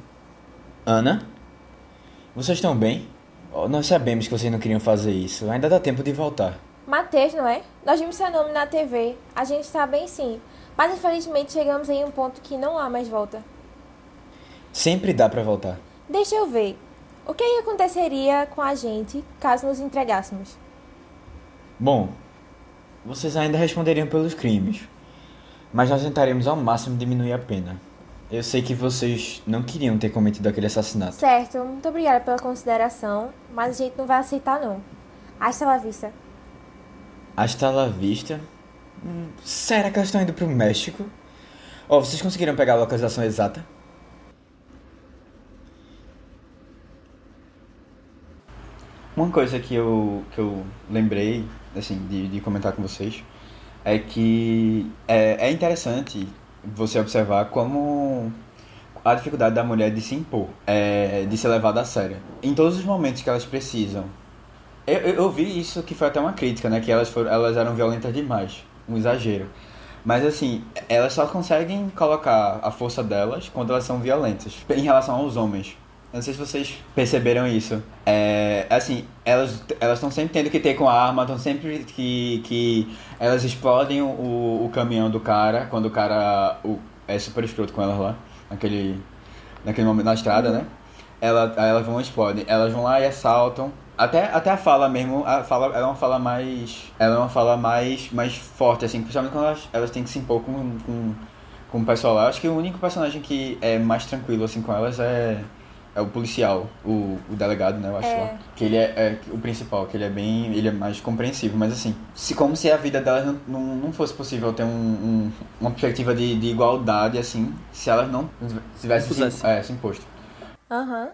Speaker 4: Ana? Vocês estão bem? Nós sabemos que vocês não queriam fazer isso. Ainda dá tempo de voltar.
Speaker 3: Matheus, não é? Nós vimos seu nome na TV. A gente está bem sim. Mas infelizmente chegamos em um ponto que não há mais volta.
Speaker 4: Sempre dá pra voltar.
Speaker 3: Deixa eu ver. O que aconteceria com a gente caso nos entregássemos?
Speaker 4: Bom, vocês ainda responderiam pelos crimes. Mas nós tentaremos ao máximo diminuir a pena. Eu sei que vocês não queriam ter cometido aquele assassinato.
Speaker 3: Certo, muito obrigada pela consideração, mas a gente não vai aceitar não. Hasta la vista.
Speaker 4: Hasta la vista. Será que elas estão indo pro México? Oh, vocês conseguiram pegar a localização exata?
Speaker 2: Uma coisa que eu, que eu lembrei, assim, de, de comentar com vocês, é que é, é interessante você observar como, a dificuldade da mulher de se impor, é, de ser levada a sério. Em todos os momentos que elas precisam. Eu, eu, eu vi isso que foi até uma crítica, né? Que elas, foram, elas eram violentas demais. Um exagero. Mas assim, elas só conseguem colocar a força delas quando elas são violentas. Em relação aos homens. Eu não sei se vocês perceberam isso. É, assim, elas elas estão sempre tendo que ter com a arma, estão sempre que, que elas explodem o, o caminhão do cara, quando o cara o, é super escroto com elas lá, naquele, naquele momento na estrada,
Speaker 3: Uhum.
Speaker 2: né? Ela, elas vão e explodem. Elas vão lá e assaltam. Até, até a fala mesmo, a fala ela é uma fala mais. Ela é uma fala mais, mais forte, assim, principalmente quando elas, elas têm que se impor com, com, com o pessoal lá. Acho que o único personagem que é mais tranquilo assim com elas é, é o policial, o, o delegado, né, eu acho
Speaker 3: É.
Speaker 2: lá. Que ele é, é o principal, que ele é bem. ele é mais compreensivo, mas assim, se como se a vida delas não, não, não fosse possível ter um, um- uma perspectiva de, de igualdade, assim, se elas não tivessem se, é, se imposto.
Speaker 3: Aham.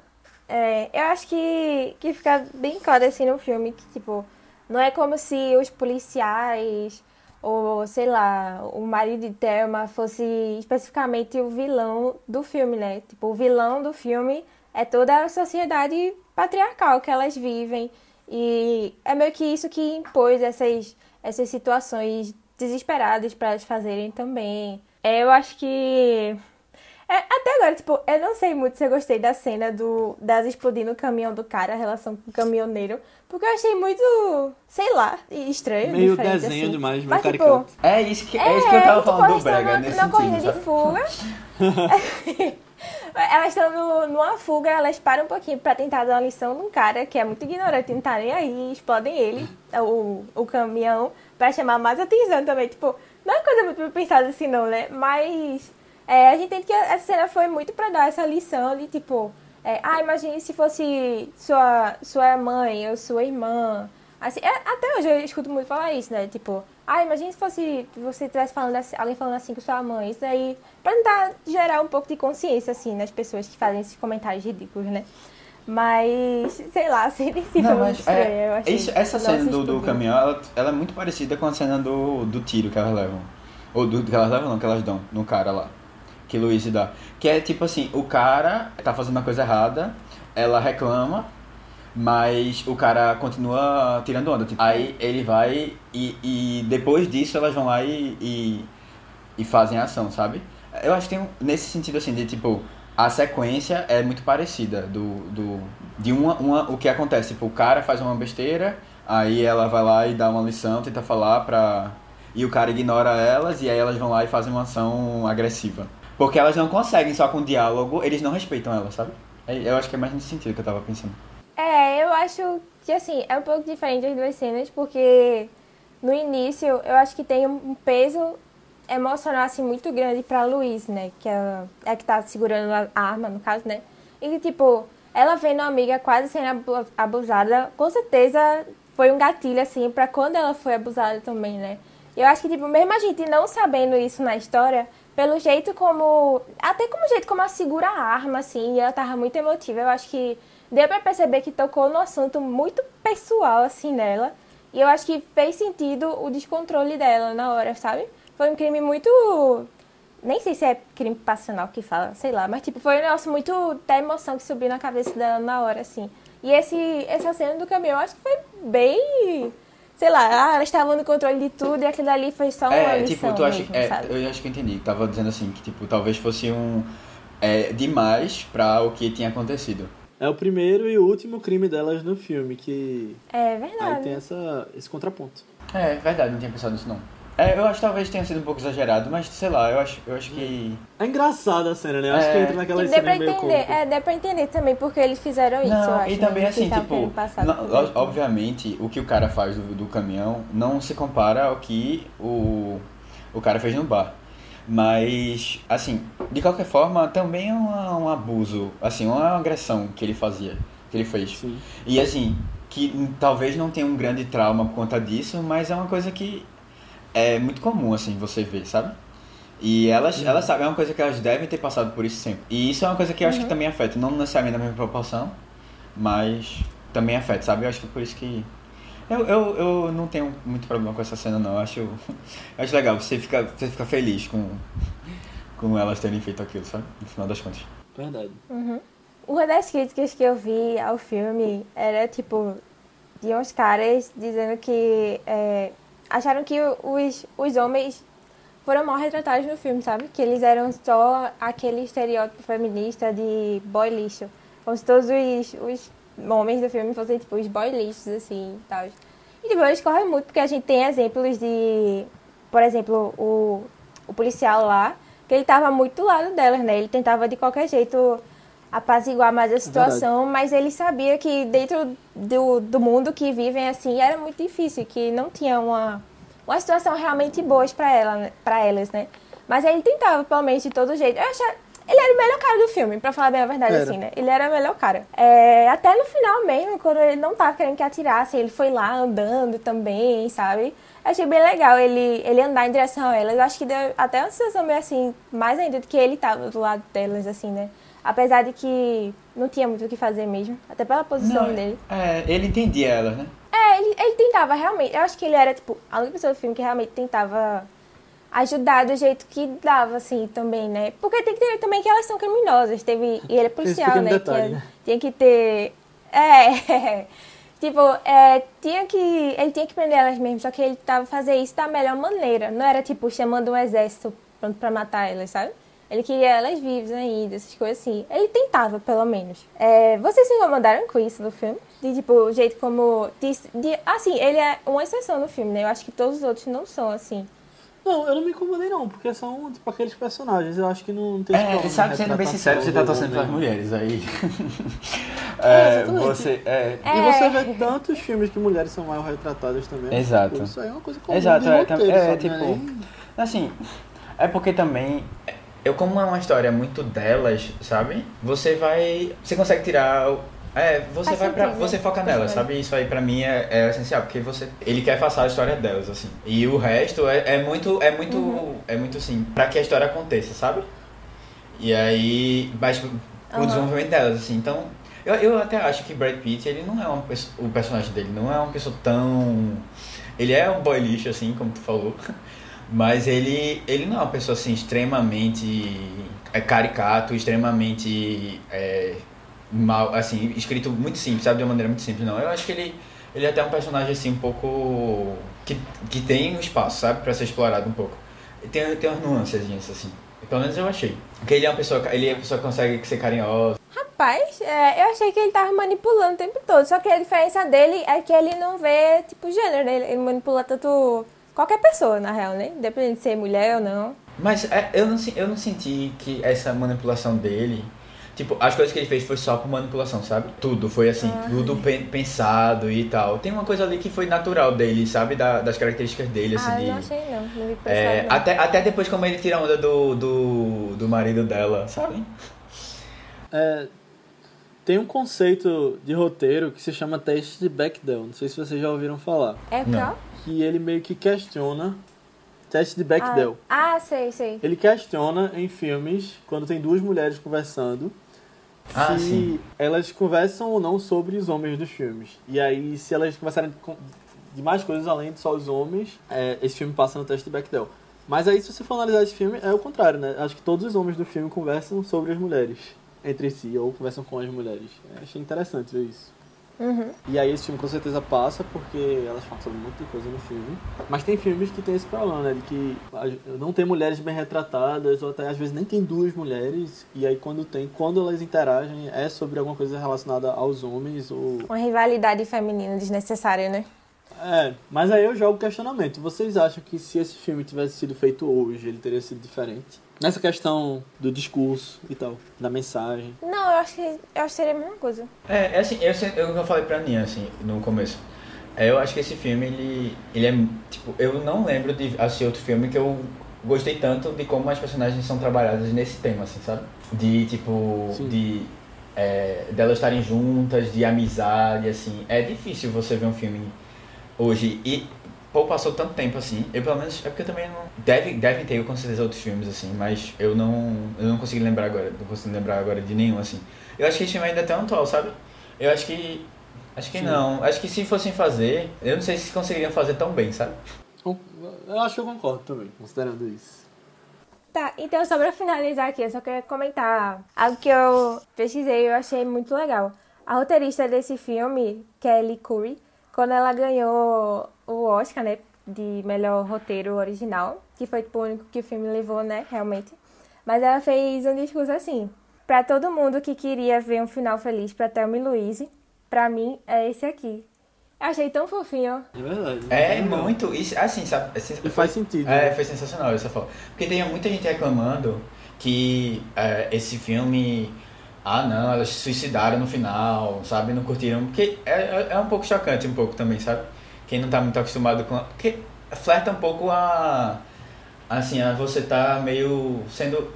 Speaker 3: É, eu acho que, que fica bem claro assim no filme que, tipo, não é como se os policiais ou, sei lá, o marido de Thelma fosse especificamente o vilão do filme, né? Tipo, o vilão do filme é toda a sociedade patriarcal que elas vivem. E é meio que isso que impôs essas, essas situações desesperadas para elas fazerem também. É, eu acho que é, até agora, tipo, eu não sei muito se eu gostei da cena do, das explodindo o caminhão do cara, a relação com o caminhoneiro. Porque eu achei muito, sei lá, estranho.
Speaker 1: Meio desenho
Speaker 3: assim.
Speaker 1: demais, meio
Speaker 3: Mas, tipo.
Speaker 2: É isso que, é, isso que eu tava
Speaker 3: tipo,
Speaker 2: falando do Brega,
Speaker 3: estão
Speaker 2: nesse
Speaker 3: na, na corrida de fuga. elas estão no- numa fuga, elas param um pouquinho pra tentar dar uma lição num cara que é muito ignorante, não tá nem aí, explodem ele, o, o caminhão, pra chamar mais atenção também. Tipo, não é uma coisa muito pensada assim, não, né? Mas é, a gente entende que essa cena foi muito pra dar essa lição de tipo, é, ah, imagine se fosse sua, sua mãe ou sua irmã. Assim, é, até hoje eu escuto muito falar isso, né? Tipo, ah, imagine se fosse você estivesse falando assim, alguém falando assim com sua mãe. Isso daí, pra tentar gerar um pouco de consciência, assim, nas pessoas que fazem esses comentários ridículos, né? Mas, sei lá, se foi
Speaker 2: Não,
Speaker 3: muito
Speaker 2: mas
Speaker 3: estranho,
Speaker 2: é, isso- essa cena do, do caminhão, ela, ela é muito parecida com a cena do, do tiro que elas levam. Ou do que elas levam, não, que elas dão no cara lá. Que Luiz dá. Que é tipo assim, o cara tá fazendo uma coisa errada, ela reclama, mas o cara continua tirando onda. Tipo, aí ele vai e, e depois disso elas vão lá e, e, e fazem ação, sabe? Eu acho que tem nesse sentido assim, de tipo, a sequência é muito parecida do, do de uma, uma o que acontece, tipo, o cara faz uma besteira, aí ela vai lá e dá uma lição, tenta falar pra e o cara ignora elas e aí elas vão lá e fazem uma ação agressiva. Porque elas não conseguem só com diálogo, eles não respeitam elas, sabe? É- Eu acho que é mais nesse sentido que eu tava pensando.
Speaker 3: É, eu acho que assim, é um pouco diferente as duas cenas, porque no início eu acho que tem um peso emocional assim muito grande pra Luiz, né? Que é, é a que tá segurando a arma, no caso, né? E tipo, ela vendo a amiga quase sendo abu- abusada, com certeza foi um gatilho, assim, pra quando ela foi abusada também, né? Eu acho que, tipo, mesmo a gente não sabendo isso na história, pelo jeito como. Até como jeito como ela segura a arma, assim, e ela tava muito emotiva, eu acho que deu pra perceber que tocou no assunto muito pessoal, assim, nela. E eu acho que fez sentido o descontrole dela na hora, sabe? Foi um crime muito. Nem sei se é crime passional que fala, sei lá, mas tipo, foi um negócio muito da emoção que subiu na cabeça dela na hora, assim. E esse, essa cena do caminhão, eu acho que foi bem. Sei lá, ah, ela estava no controle de tudo e aquilo ali foi só uma
Speaker 2: É,
Speaker 3: lição
Speaker 2: tipo, tu acha
Speaker 3: mesmo,
Speaker 2: é,
Speaker 3: sabe?
Speaker 2: eu acho que eu entendi. Tava dizendo assim, que tipo, talvez fosse um é, demais pra o que tinha acontecido.
Speaker 1: É o primeiro e o último crime delas no filme, que
Speaker 3: É
Speaker 1: aí
Speaker 3: verdade.
Speaker 1: tem essa, esse contraponto.
Speaker 2: É, verdade, não tinha pensado nisso não. É, eu acho que talvez tenha sido um pouco exagerado, mas sei lá, eu acho, eu acho que.
Speaker 1: É engraçada a cena, né? Eu Acho
Speaker 2: É.
Speaker 1: que entra naquela
Speaker 3: Tipo, pra
Speaker 1: cena meio
Speaker 3: entender,
Speaker 1: cômica.
Speaker 3: é, dá pra entender também porque eles fizeram isso, eu acho.
Speaker 2: e também
Speaker 3: né?
Speaker 2: assim, tipo, não, obviamente o que o cara faz do, do caminhão não se compara ao que o, o cara fez no bar. Mas, assim, de qualquer forma, também é uma- um abuso, assim, uma agressão que ele fazia, que ele fez.
Speaker 1: Sim.
Speaker 2: E assim, que talvez não tenha um grande trauma por conta disso, mas é uma coisa que é muito comum, assim, você ver, sabe? E elas, elas sabem, é uma coisa que elas devem ter passado por isso sempre. E isso é uma coisa que eu acho que também afeta, não necessariamente na mesma proporção, mas também afeta, sabe? Eu acho que é por isso que. Eu, eu, eu não tenho muito problema com essa cena, não. Eu acho, eu acho legal, você fica, você fica feliz com, com elas terem feito aquilo, sabe? No final das contas.
Speaker 1: Verdade.
Speaker 3: Uma das críticas que eu vi ao filme era, tipo, de uns caras dizendo que é, acharam que os, os homens foram mal retratados no filme, sabe? Que eles eram só aquele estereótipo feminista de boy lixo. Como se todos os, os homens do filme fossem, tipo, os boy lixos, assim, e tal. E, tipo, discordo muito, porque a gente tem exemplos de... Por exemplo, o, o policial lá, que ele tava muito do lado delas, né? Ele tentava, de qualquer jeito, apaziguar mais a situação, mas ele sabia que dentro do, do mundo que vivem, assim, era muito difícil, que não tinha uma, uma situação realmente boa para ela, pra elas, né? Mas ele tentava, pelo menos, de todo jeito. Eu achava... Ele era o melhor cara do filme, pra falar bem a verdade,
Speaker 1: Era.
Speaker 3: assim, né? Ele era o melhor cara. É, até no final mesmo, quando ele não tava querendo que atirasse, ele foi lá andando também, sabe? Eu achei bem legal ele, ele andar em direção a elas. Eu acho que deu até uma sensação meio assim, mais ainda do que ele tava do lado delas, assim, né? Apesar de que não tinha muito o que fazer mesmo, até pela posição dele.
Speaker 2: É, ele entendia elas, né?
Speaker 3: É, ele, ele tentava realmente. Eu acho que ele era, tipo, a única pessoa do filme que realmente tentava ajudar do jeito que dava, assim, também, né? Porque tem que ter também que elas são criminosas. Teve, e ele é policial, né?
Speaker 1: detalhe,
Speaker 3: que
Speaker 1: né?
Speaker 3: Tinha que ter. É. tipo, é, tinha que. Ele tinha que prender elas mesmo, só que ele tava fazer isso da melhor maneira. Não era, tipo, chamando um exército pronto pra matar elas, sabe? Ele queria elas vivas ainda, essas coisas assim. Ele tentava, pelo menos. É, vocês se incomodaram com isso no filme? De, tipo, o jeito como... De, de- assim, ele é uma exceção no filme, né? Eu acho que todos os outros não são assim.
Speaker 1: Não, eu não me incomodei não, porque são tipo aqueles personagens. Eu acho que não tem
Speaker 2: É,
Speaker 1: problema
Speaker 2: sabe,
Speaker 1: de
Speaker 2: sendo bem sincero, você tá
Speaker 1: do
Speaker 2: torcendo pelas
Speaker 1: homem.
Speaker 2: mulheres aí.
Speaker 1: É,
Speaker 2: É, você. É,
Speaker 3: É.
Speaker 1: E você vê tantos filmes que mulheres são mal retratadas também.
Speaker 2: Exato.
Speaker 1: Tipo, Isso aí é uma coisa comum
Speaker 2: Exato,
Speaker 1: de
Speaker 2: é,
Speaker 1: roteiro,
Speaker 2: é,
Speaker 1: sabe?
Speaker 2: tipo,
Speaker 1: Não é nem-
Speaker 2: Assim, é porque também. Eu, como é uma história muito delas, sabe? Você vai. Você consegue tirar. o- É, você
Speaker 3: Faz
Speaker 2: vai pra.
Speaker 3: sentido,
Speaker 2: Você foca nela, sabe? Isso aí pra mim é, é essencial, porque você. Ele quer passar a história delas, assim. E o resto é, é muito. É muito.
Speaker 3: Uhum.
Speaker 2: É muito assim, pra que a história aconteça, sabe? E aí. Mas o
Speaker 3: Aham.
Speaker 2: desenvolvimento delas, assim. Então. Eu, eu até acho que Brad Pitt, ele não é uma pessoa, o personagem dele não é uma pessoa tão. Ele é um boy lixo, assim, como tu falou. Mas ele, ele não é uma pessoa, assim, extremamente é, caricato, extremamente é, mal, assim, escrito muito simples, sabe? De uma maneira muito simples, não. Eu acho que ele, ele é até um personagem, assim, um pouco. que, que tem um espaço, sabe? Pra ser explorado um pouco. Tem, tem umas nuances, assim. Pelo menos eu achei. Porque ele é uma pessoa, ele é uma pessoa que consegue ser carinhosa.
Speaker 3: Rapaz, é, eu achei que ele tava manipulando o tempo todo. Só que a diferença dele é que ele não vê, tipo, gênero, né? Ele, ele manipula tanto qualquer pessoa, na real, né? Independente de ser mulher ou não.
Speaker 2: Mas é, eu, não, eu não senti que essa manipulação dele. Tipo, as coisas que ele fez foi só por manipulação, sabe? Tudo, foi assim, tudo pen- pensado e tal. Tem uma coisa ali que foi natural dele, sabe? Da- das características dele, assim,
Speaker 3: ah,
Speaker 2: de.
Speaker 3: não achei não. Não vi
Speaker 2: É,
Speaker 3: pensar, não.
Speaker 2: até, até depois como ele tira a onda do, do, do marido dela, sabe?
Speaker 1: É, tem um conceito de roteiro que se chama teste de Bechdel. Não sei se vocês já ouviram falar.
Speaker 3: É
Speaker 2: Não.
Speaker 3: qual?
Speaker 1: Que ele meio que questiona. Teste de Bechdel.
Speaker 3: Ah, ah, sei, sei.
Speaker 1: Ele questiona em filmes, quando tem duas mulheres conversando,
Speaker 2: Ah,
Speaker 1: se
Speaker 2: sim.
Speaker 1: elas conversam ou não sobre os homens dos filmes. E aí, se elas conversarem com- de mais coisas além de só os homens, é, esse filme passa no teste de Bechdel. Mas aí, se você for analisar esse filme, é o contrário, né? Acho que todos os homens do filme conversam sobre as mulheres entre si, ou conversam com as mulheres. Eu achei interessante ver isso.
Speaker 3: Uhum.
Speaker 1: E aí esse filme com certeza passa, porque elas falam muita coisa no filme. Mas tem filmes que tem esse problema, né? De que não tem mulheres bem retratadas, ou até às vezes nem tem duas mulheres. E aí quando tem, quando elas interagem, é sobre alguma coisa relacionada aos homens ou.
Speaker 3: Uma rivalidade feminina desnecessária, né?
Speaker 1: É, mas aí eu jogo o questionamento. Vocês acham que se esse filme tivesse sido feito hoje, ele teria sido diferente? Nessa questão do discurso e tal, da mensagem.
Speaker 3: Não, eu acho que, eu acho que seria a mesma coisa.
Speaker 2: É, é assim, eu, eu, eu falei pra Nia, assim, no começo. É, eu acho que esse filme, ele, ele é, tipo, eu não lembro de assistir outro filme que eu gostei tanto de como as personagens são trabalhadas nesse tema, assim, sabe? De, tipo,
Speaker 1: Sim.
Speaker 2: de, é, delas estarem juntas, de amizade, assim. É difícil você ver um filme hoje e, pô, passou tanto tempo, assim. Eu, pelo menos, é porque eu também não... Deve, devem ter, com certeza, outros filmes, assim, mas eu não, eu não consigo lembrar agora, não consigo lembrar agora de nenhum, assim. Eu acho que esse filme ainda é tão atual, sabe? Eu acho que. Acho que
Speaker 1: Sim.
Speaker 2: não. Acho que se fossem fazer, eu não sei se conseguiriam fazer tão bem, sabe?
Speaker 1: Eu acho que eu concordo também, considerando isso.
Speaker 3: Tá, então só pra finalizar aqui, eu só queria comentar algo que eu pesquisei e eu achei muito legal. A roteirista desse filme, Kelly Curry, quando ela ganhou o Oscar, né, de melhor roteiro original, que foi tipo, o único que o filme levou, né, realmente. Mas ela fez um discurso assim: para todo mundo que queria ver um final feliz para Thelma e Louise, pra mim é esse aqui. Eu achei tão fofinho.
Speaker 1: É verdade.
Speaker 2: É muito. Isso, assim, sabe? é
Speaker 1: E faz sentido.
Speaker 2: É,
Speaker 1: né?
Speaker 2: foi sensacional essa foto. Porque tem muita gente reclamando que é, esse filme. Ah, não, elas se suicidaram no final, sabe? Não curtiram. Porque é, é, é um pouco chocante, um pouco também, sabe? Quem não tá muito acostumado com. Porque flerta um pouco a. Assim, a você tá meio. sendo.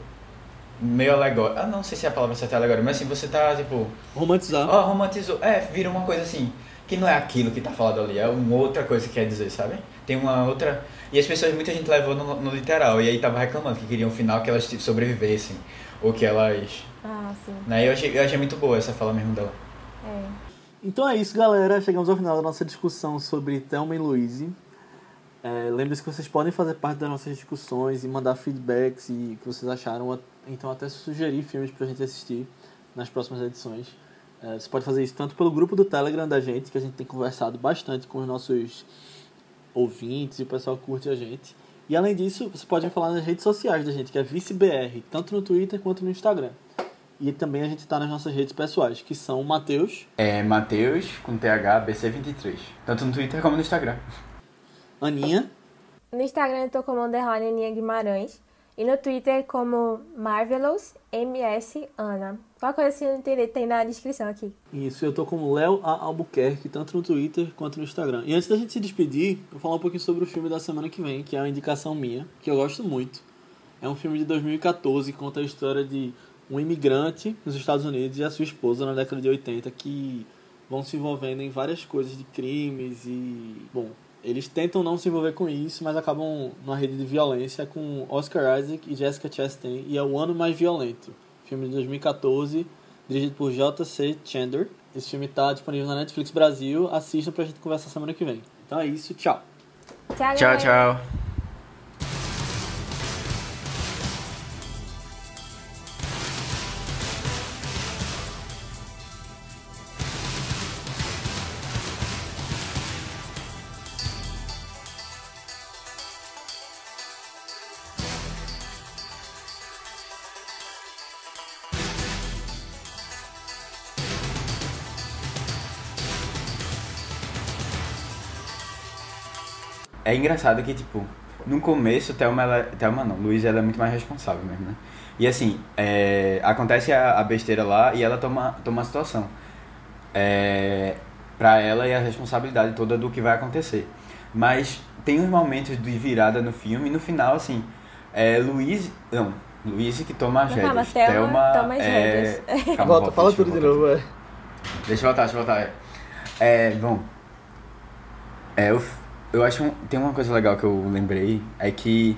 Speaker 2: meio alegórico. Ah, não sei se a palavra certa é alegórico, mas assim, você tá tipo.
Speaker 1: Romantizar.
Speaker 2: Ó, romantizou. É, vira uma coisa assim, que não é aquilo que tá falado ali, é uma outra coisa que quer dizer, sabe? Tem uma outra. E as pessoas, muita gente levou no, no literal, e aí tava reclamando que queriam um final que elas tipo, sobrevivessem, ou que elas.
Speaker 3: Ah, sim.
Speaker 2: Né? Eu, achei, eu achei muito boa essa fala mesmo dela.
Speaker 1: Então é isso, galera. Chegamos ao final da nossa discussão sobre Thelma e Louise. É, Lembre-se que vocês podem fazer parte das nossas discussões e mandar feedbacks e o que vocês acharam. Então até sugerir filmes pra gente assistir nas próximas edições. É, você pode fazer isso tanto pelo grupo do Telegram da gente, que a gente tem conversado bastante com os nossos ouvintes e o pessoal que curte a gente. E além disso, você pode falar nas redes sociais da gente, que é ViceBR, tanto no Twitter quanto no Instagram. E também a gente tá nas nossas redes pessoais, que são o Matheus,
Speaker 2: É Matheus com TH BC23. Tanto no Twitter como no Instagram.
Speaker 1: Aninha,
Speaker 3: No Instagram eu tô como underline Aninha Guimarães. E no Twitter como Marvelous MS Ana. Qualquer coisa assim não entender, tem na descrição aqui.
Speaker 1: Isso, eu tô como Léo A. Albuquerque, tanto no Twitter quanto no Instagram. E antes da gente se despedir, eu vou falar um pouquinho sobre o filme da semana que vem, que é uma indicação minha, que eu gosto muito. É um filme de 2014 que conta a história de um imigrante nos Estados Unidos e a sua esposa na década de 80 que vão se envolvendo em várias coisas de crimes e. Bom, eles tentam não se envolver com isso, mas acabam numa rede de violência com Oscar Isaac e Jessica Chastain, e é o ano mais violento. Filme de 2014, dirigido por J.C. Chandler. Esse filme tá disponível na Netflix Brasil. Assistam pra gente conversar semana que vem. Então é isso, tchau.
Speaker 3: Tchau,
Speaker 2: Tchau, tchau. É engraçado que, tipo, no começo, Thelma, ela, Thelma não, Luísa, ela é muito mais responsável mesmo, né? E assim, é, acontece a, a besteira lá e ela toma, toma a situação. É, pra ela e a responsabilidade toda do que vai acontecer. Mas tem uns momentos de virada no filme e no final, assim, é Luiz, não, Luiz que toma as
Speaker 3: Não, calma,
Speaker 2: rédeas.
Speaker 3: Thelma toma as
Speaker 2: é...
Speaker 3: rédeas.
Speaker 2: Calma,
Speaker 1: Volta, fala tudo de novo, é.
Speaker 2: Deixa eu voltar, deixa eu voltar. É, é bom. É, eu, eu acho. um- tem uma coisa legal que eu lembrei. É que.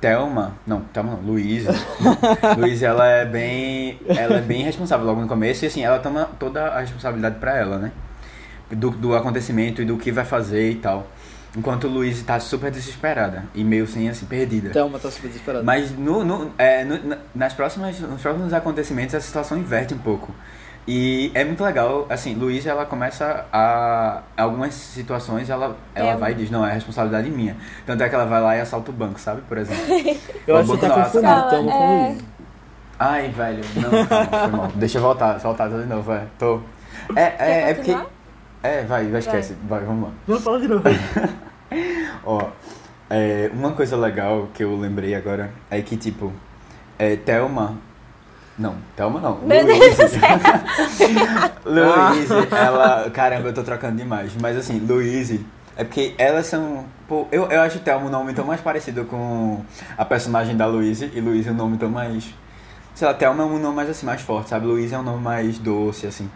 Speaker 2: Thelma. Não, Thelma não, Luísa. Luísa, ela é bem. Ela é bem responsável logo no começo. E assim, ela toma toda a responsabilidade pra ela, né? Do, do acontecimento e do que vai fazer e tal. Enquanto Luísa tá super desesperada. E meio assim, assim, perdida.
Speaker 1: Thelma tá super desesperada.
Speaker 2: Mas no, no, é, no- na- nas próximas, nos próximos acontecimentos a situação inverte um pouco. E é muito legal, assim, Luísa ela começa a. Algumas situações ela, ela
Speaker 3: É.
Speaker 2: vai e diz, não, é responsabilidade minha. Tanto é que ela vai lá e assalta o banco, sabe? Por exemplo.
Speaker 1: eu acho que tá Thelma com
Speaker 3: é.
Speaker 2: Ai, velho, não, calma, foi mal. Deixa eu voltar, voltar de novo, é. Tô. É, é,
Speaker 3: Quer
Speaker 2: é porque. É, vai, vai, esquece. Vai, vamos lá.
Speaker 1: Não, fala de novo.
Speaker 2: Ó, é, uma coisa legal que eu lembrei agora é que, tipo, é, Thelma. Não, Thelma não.
Speaker 3: Meu
Speaker 2: Luíse. Luíse, ela. Caramba, eu tô trocando demais. Mas assim, Luíse. É porque elas são. Pô, eu, eu acho Thelma um nome tão mais parecido com a personagem da Luíse. E Luíse é um nome tão mais. Sei lá, Thelma é um nome mais assim, mais forte, sabe? Luíse é um nome mais doce, assim.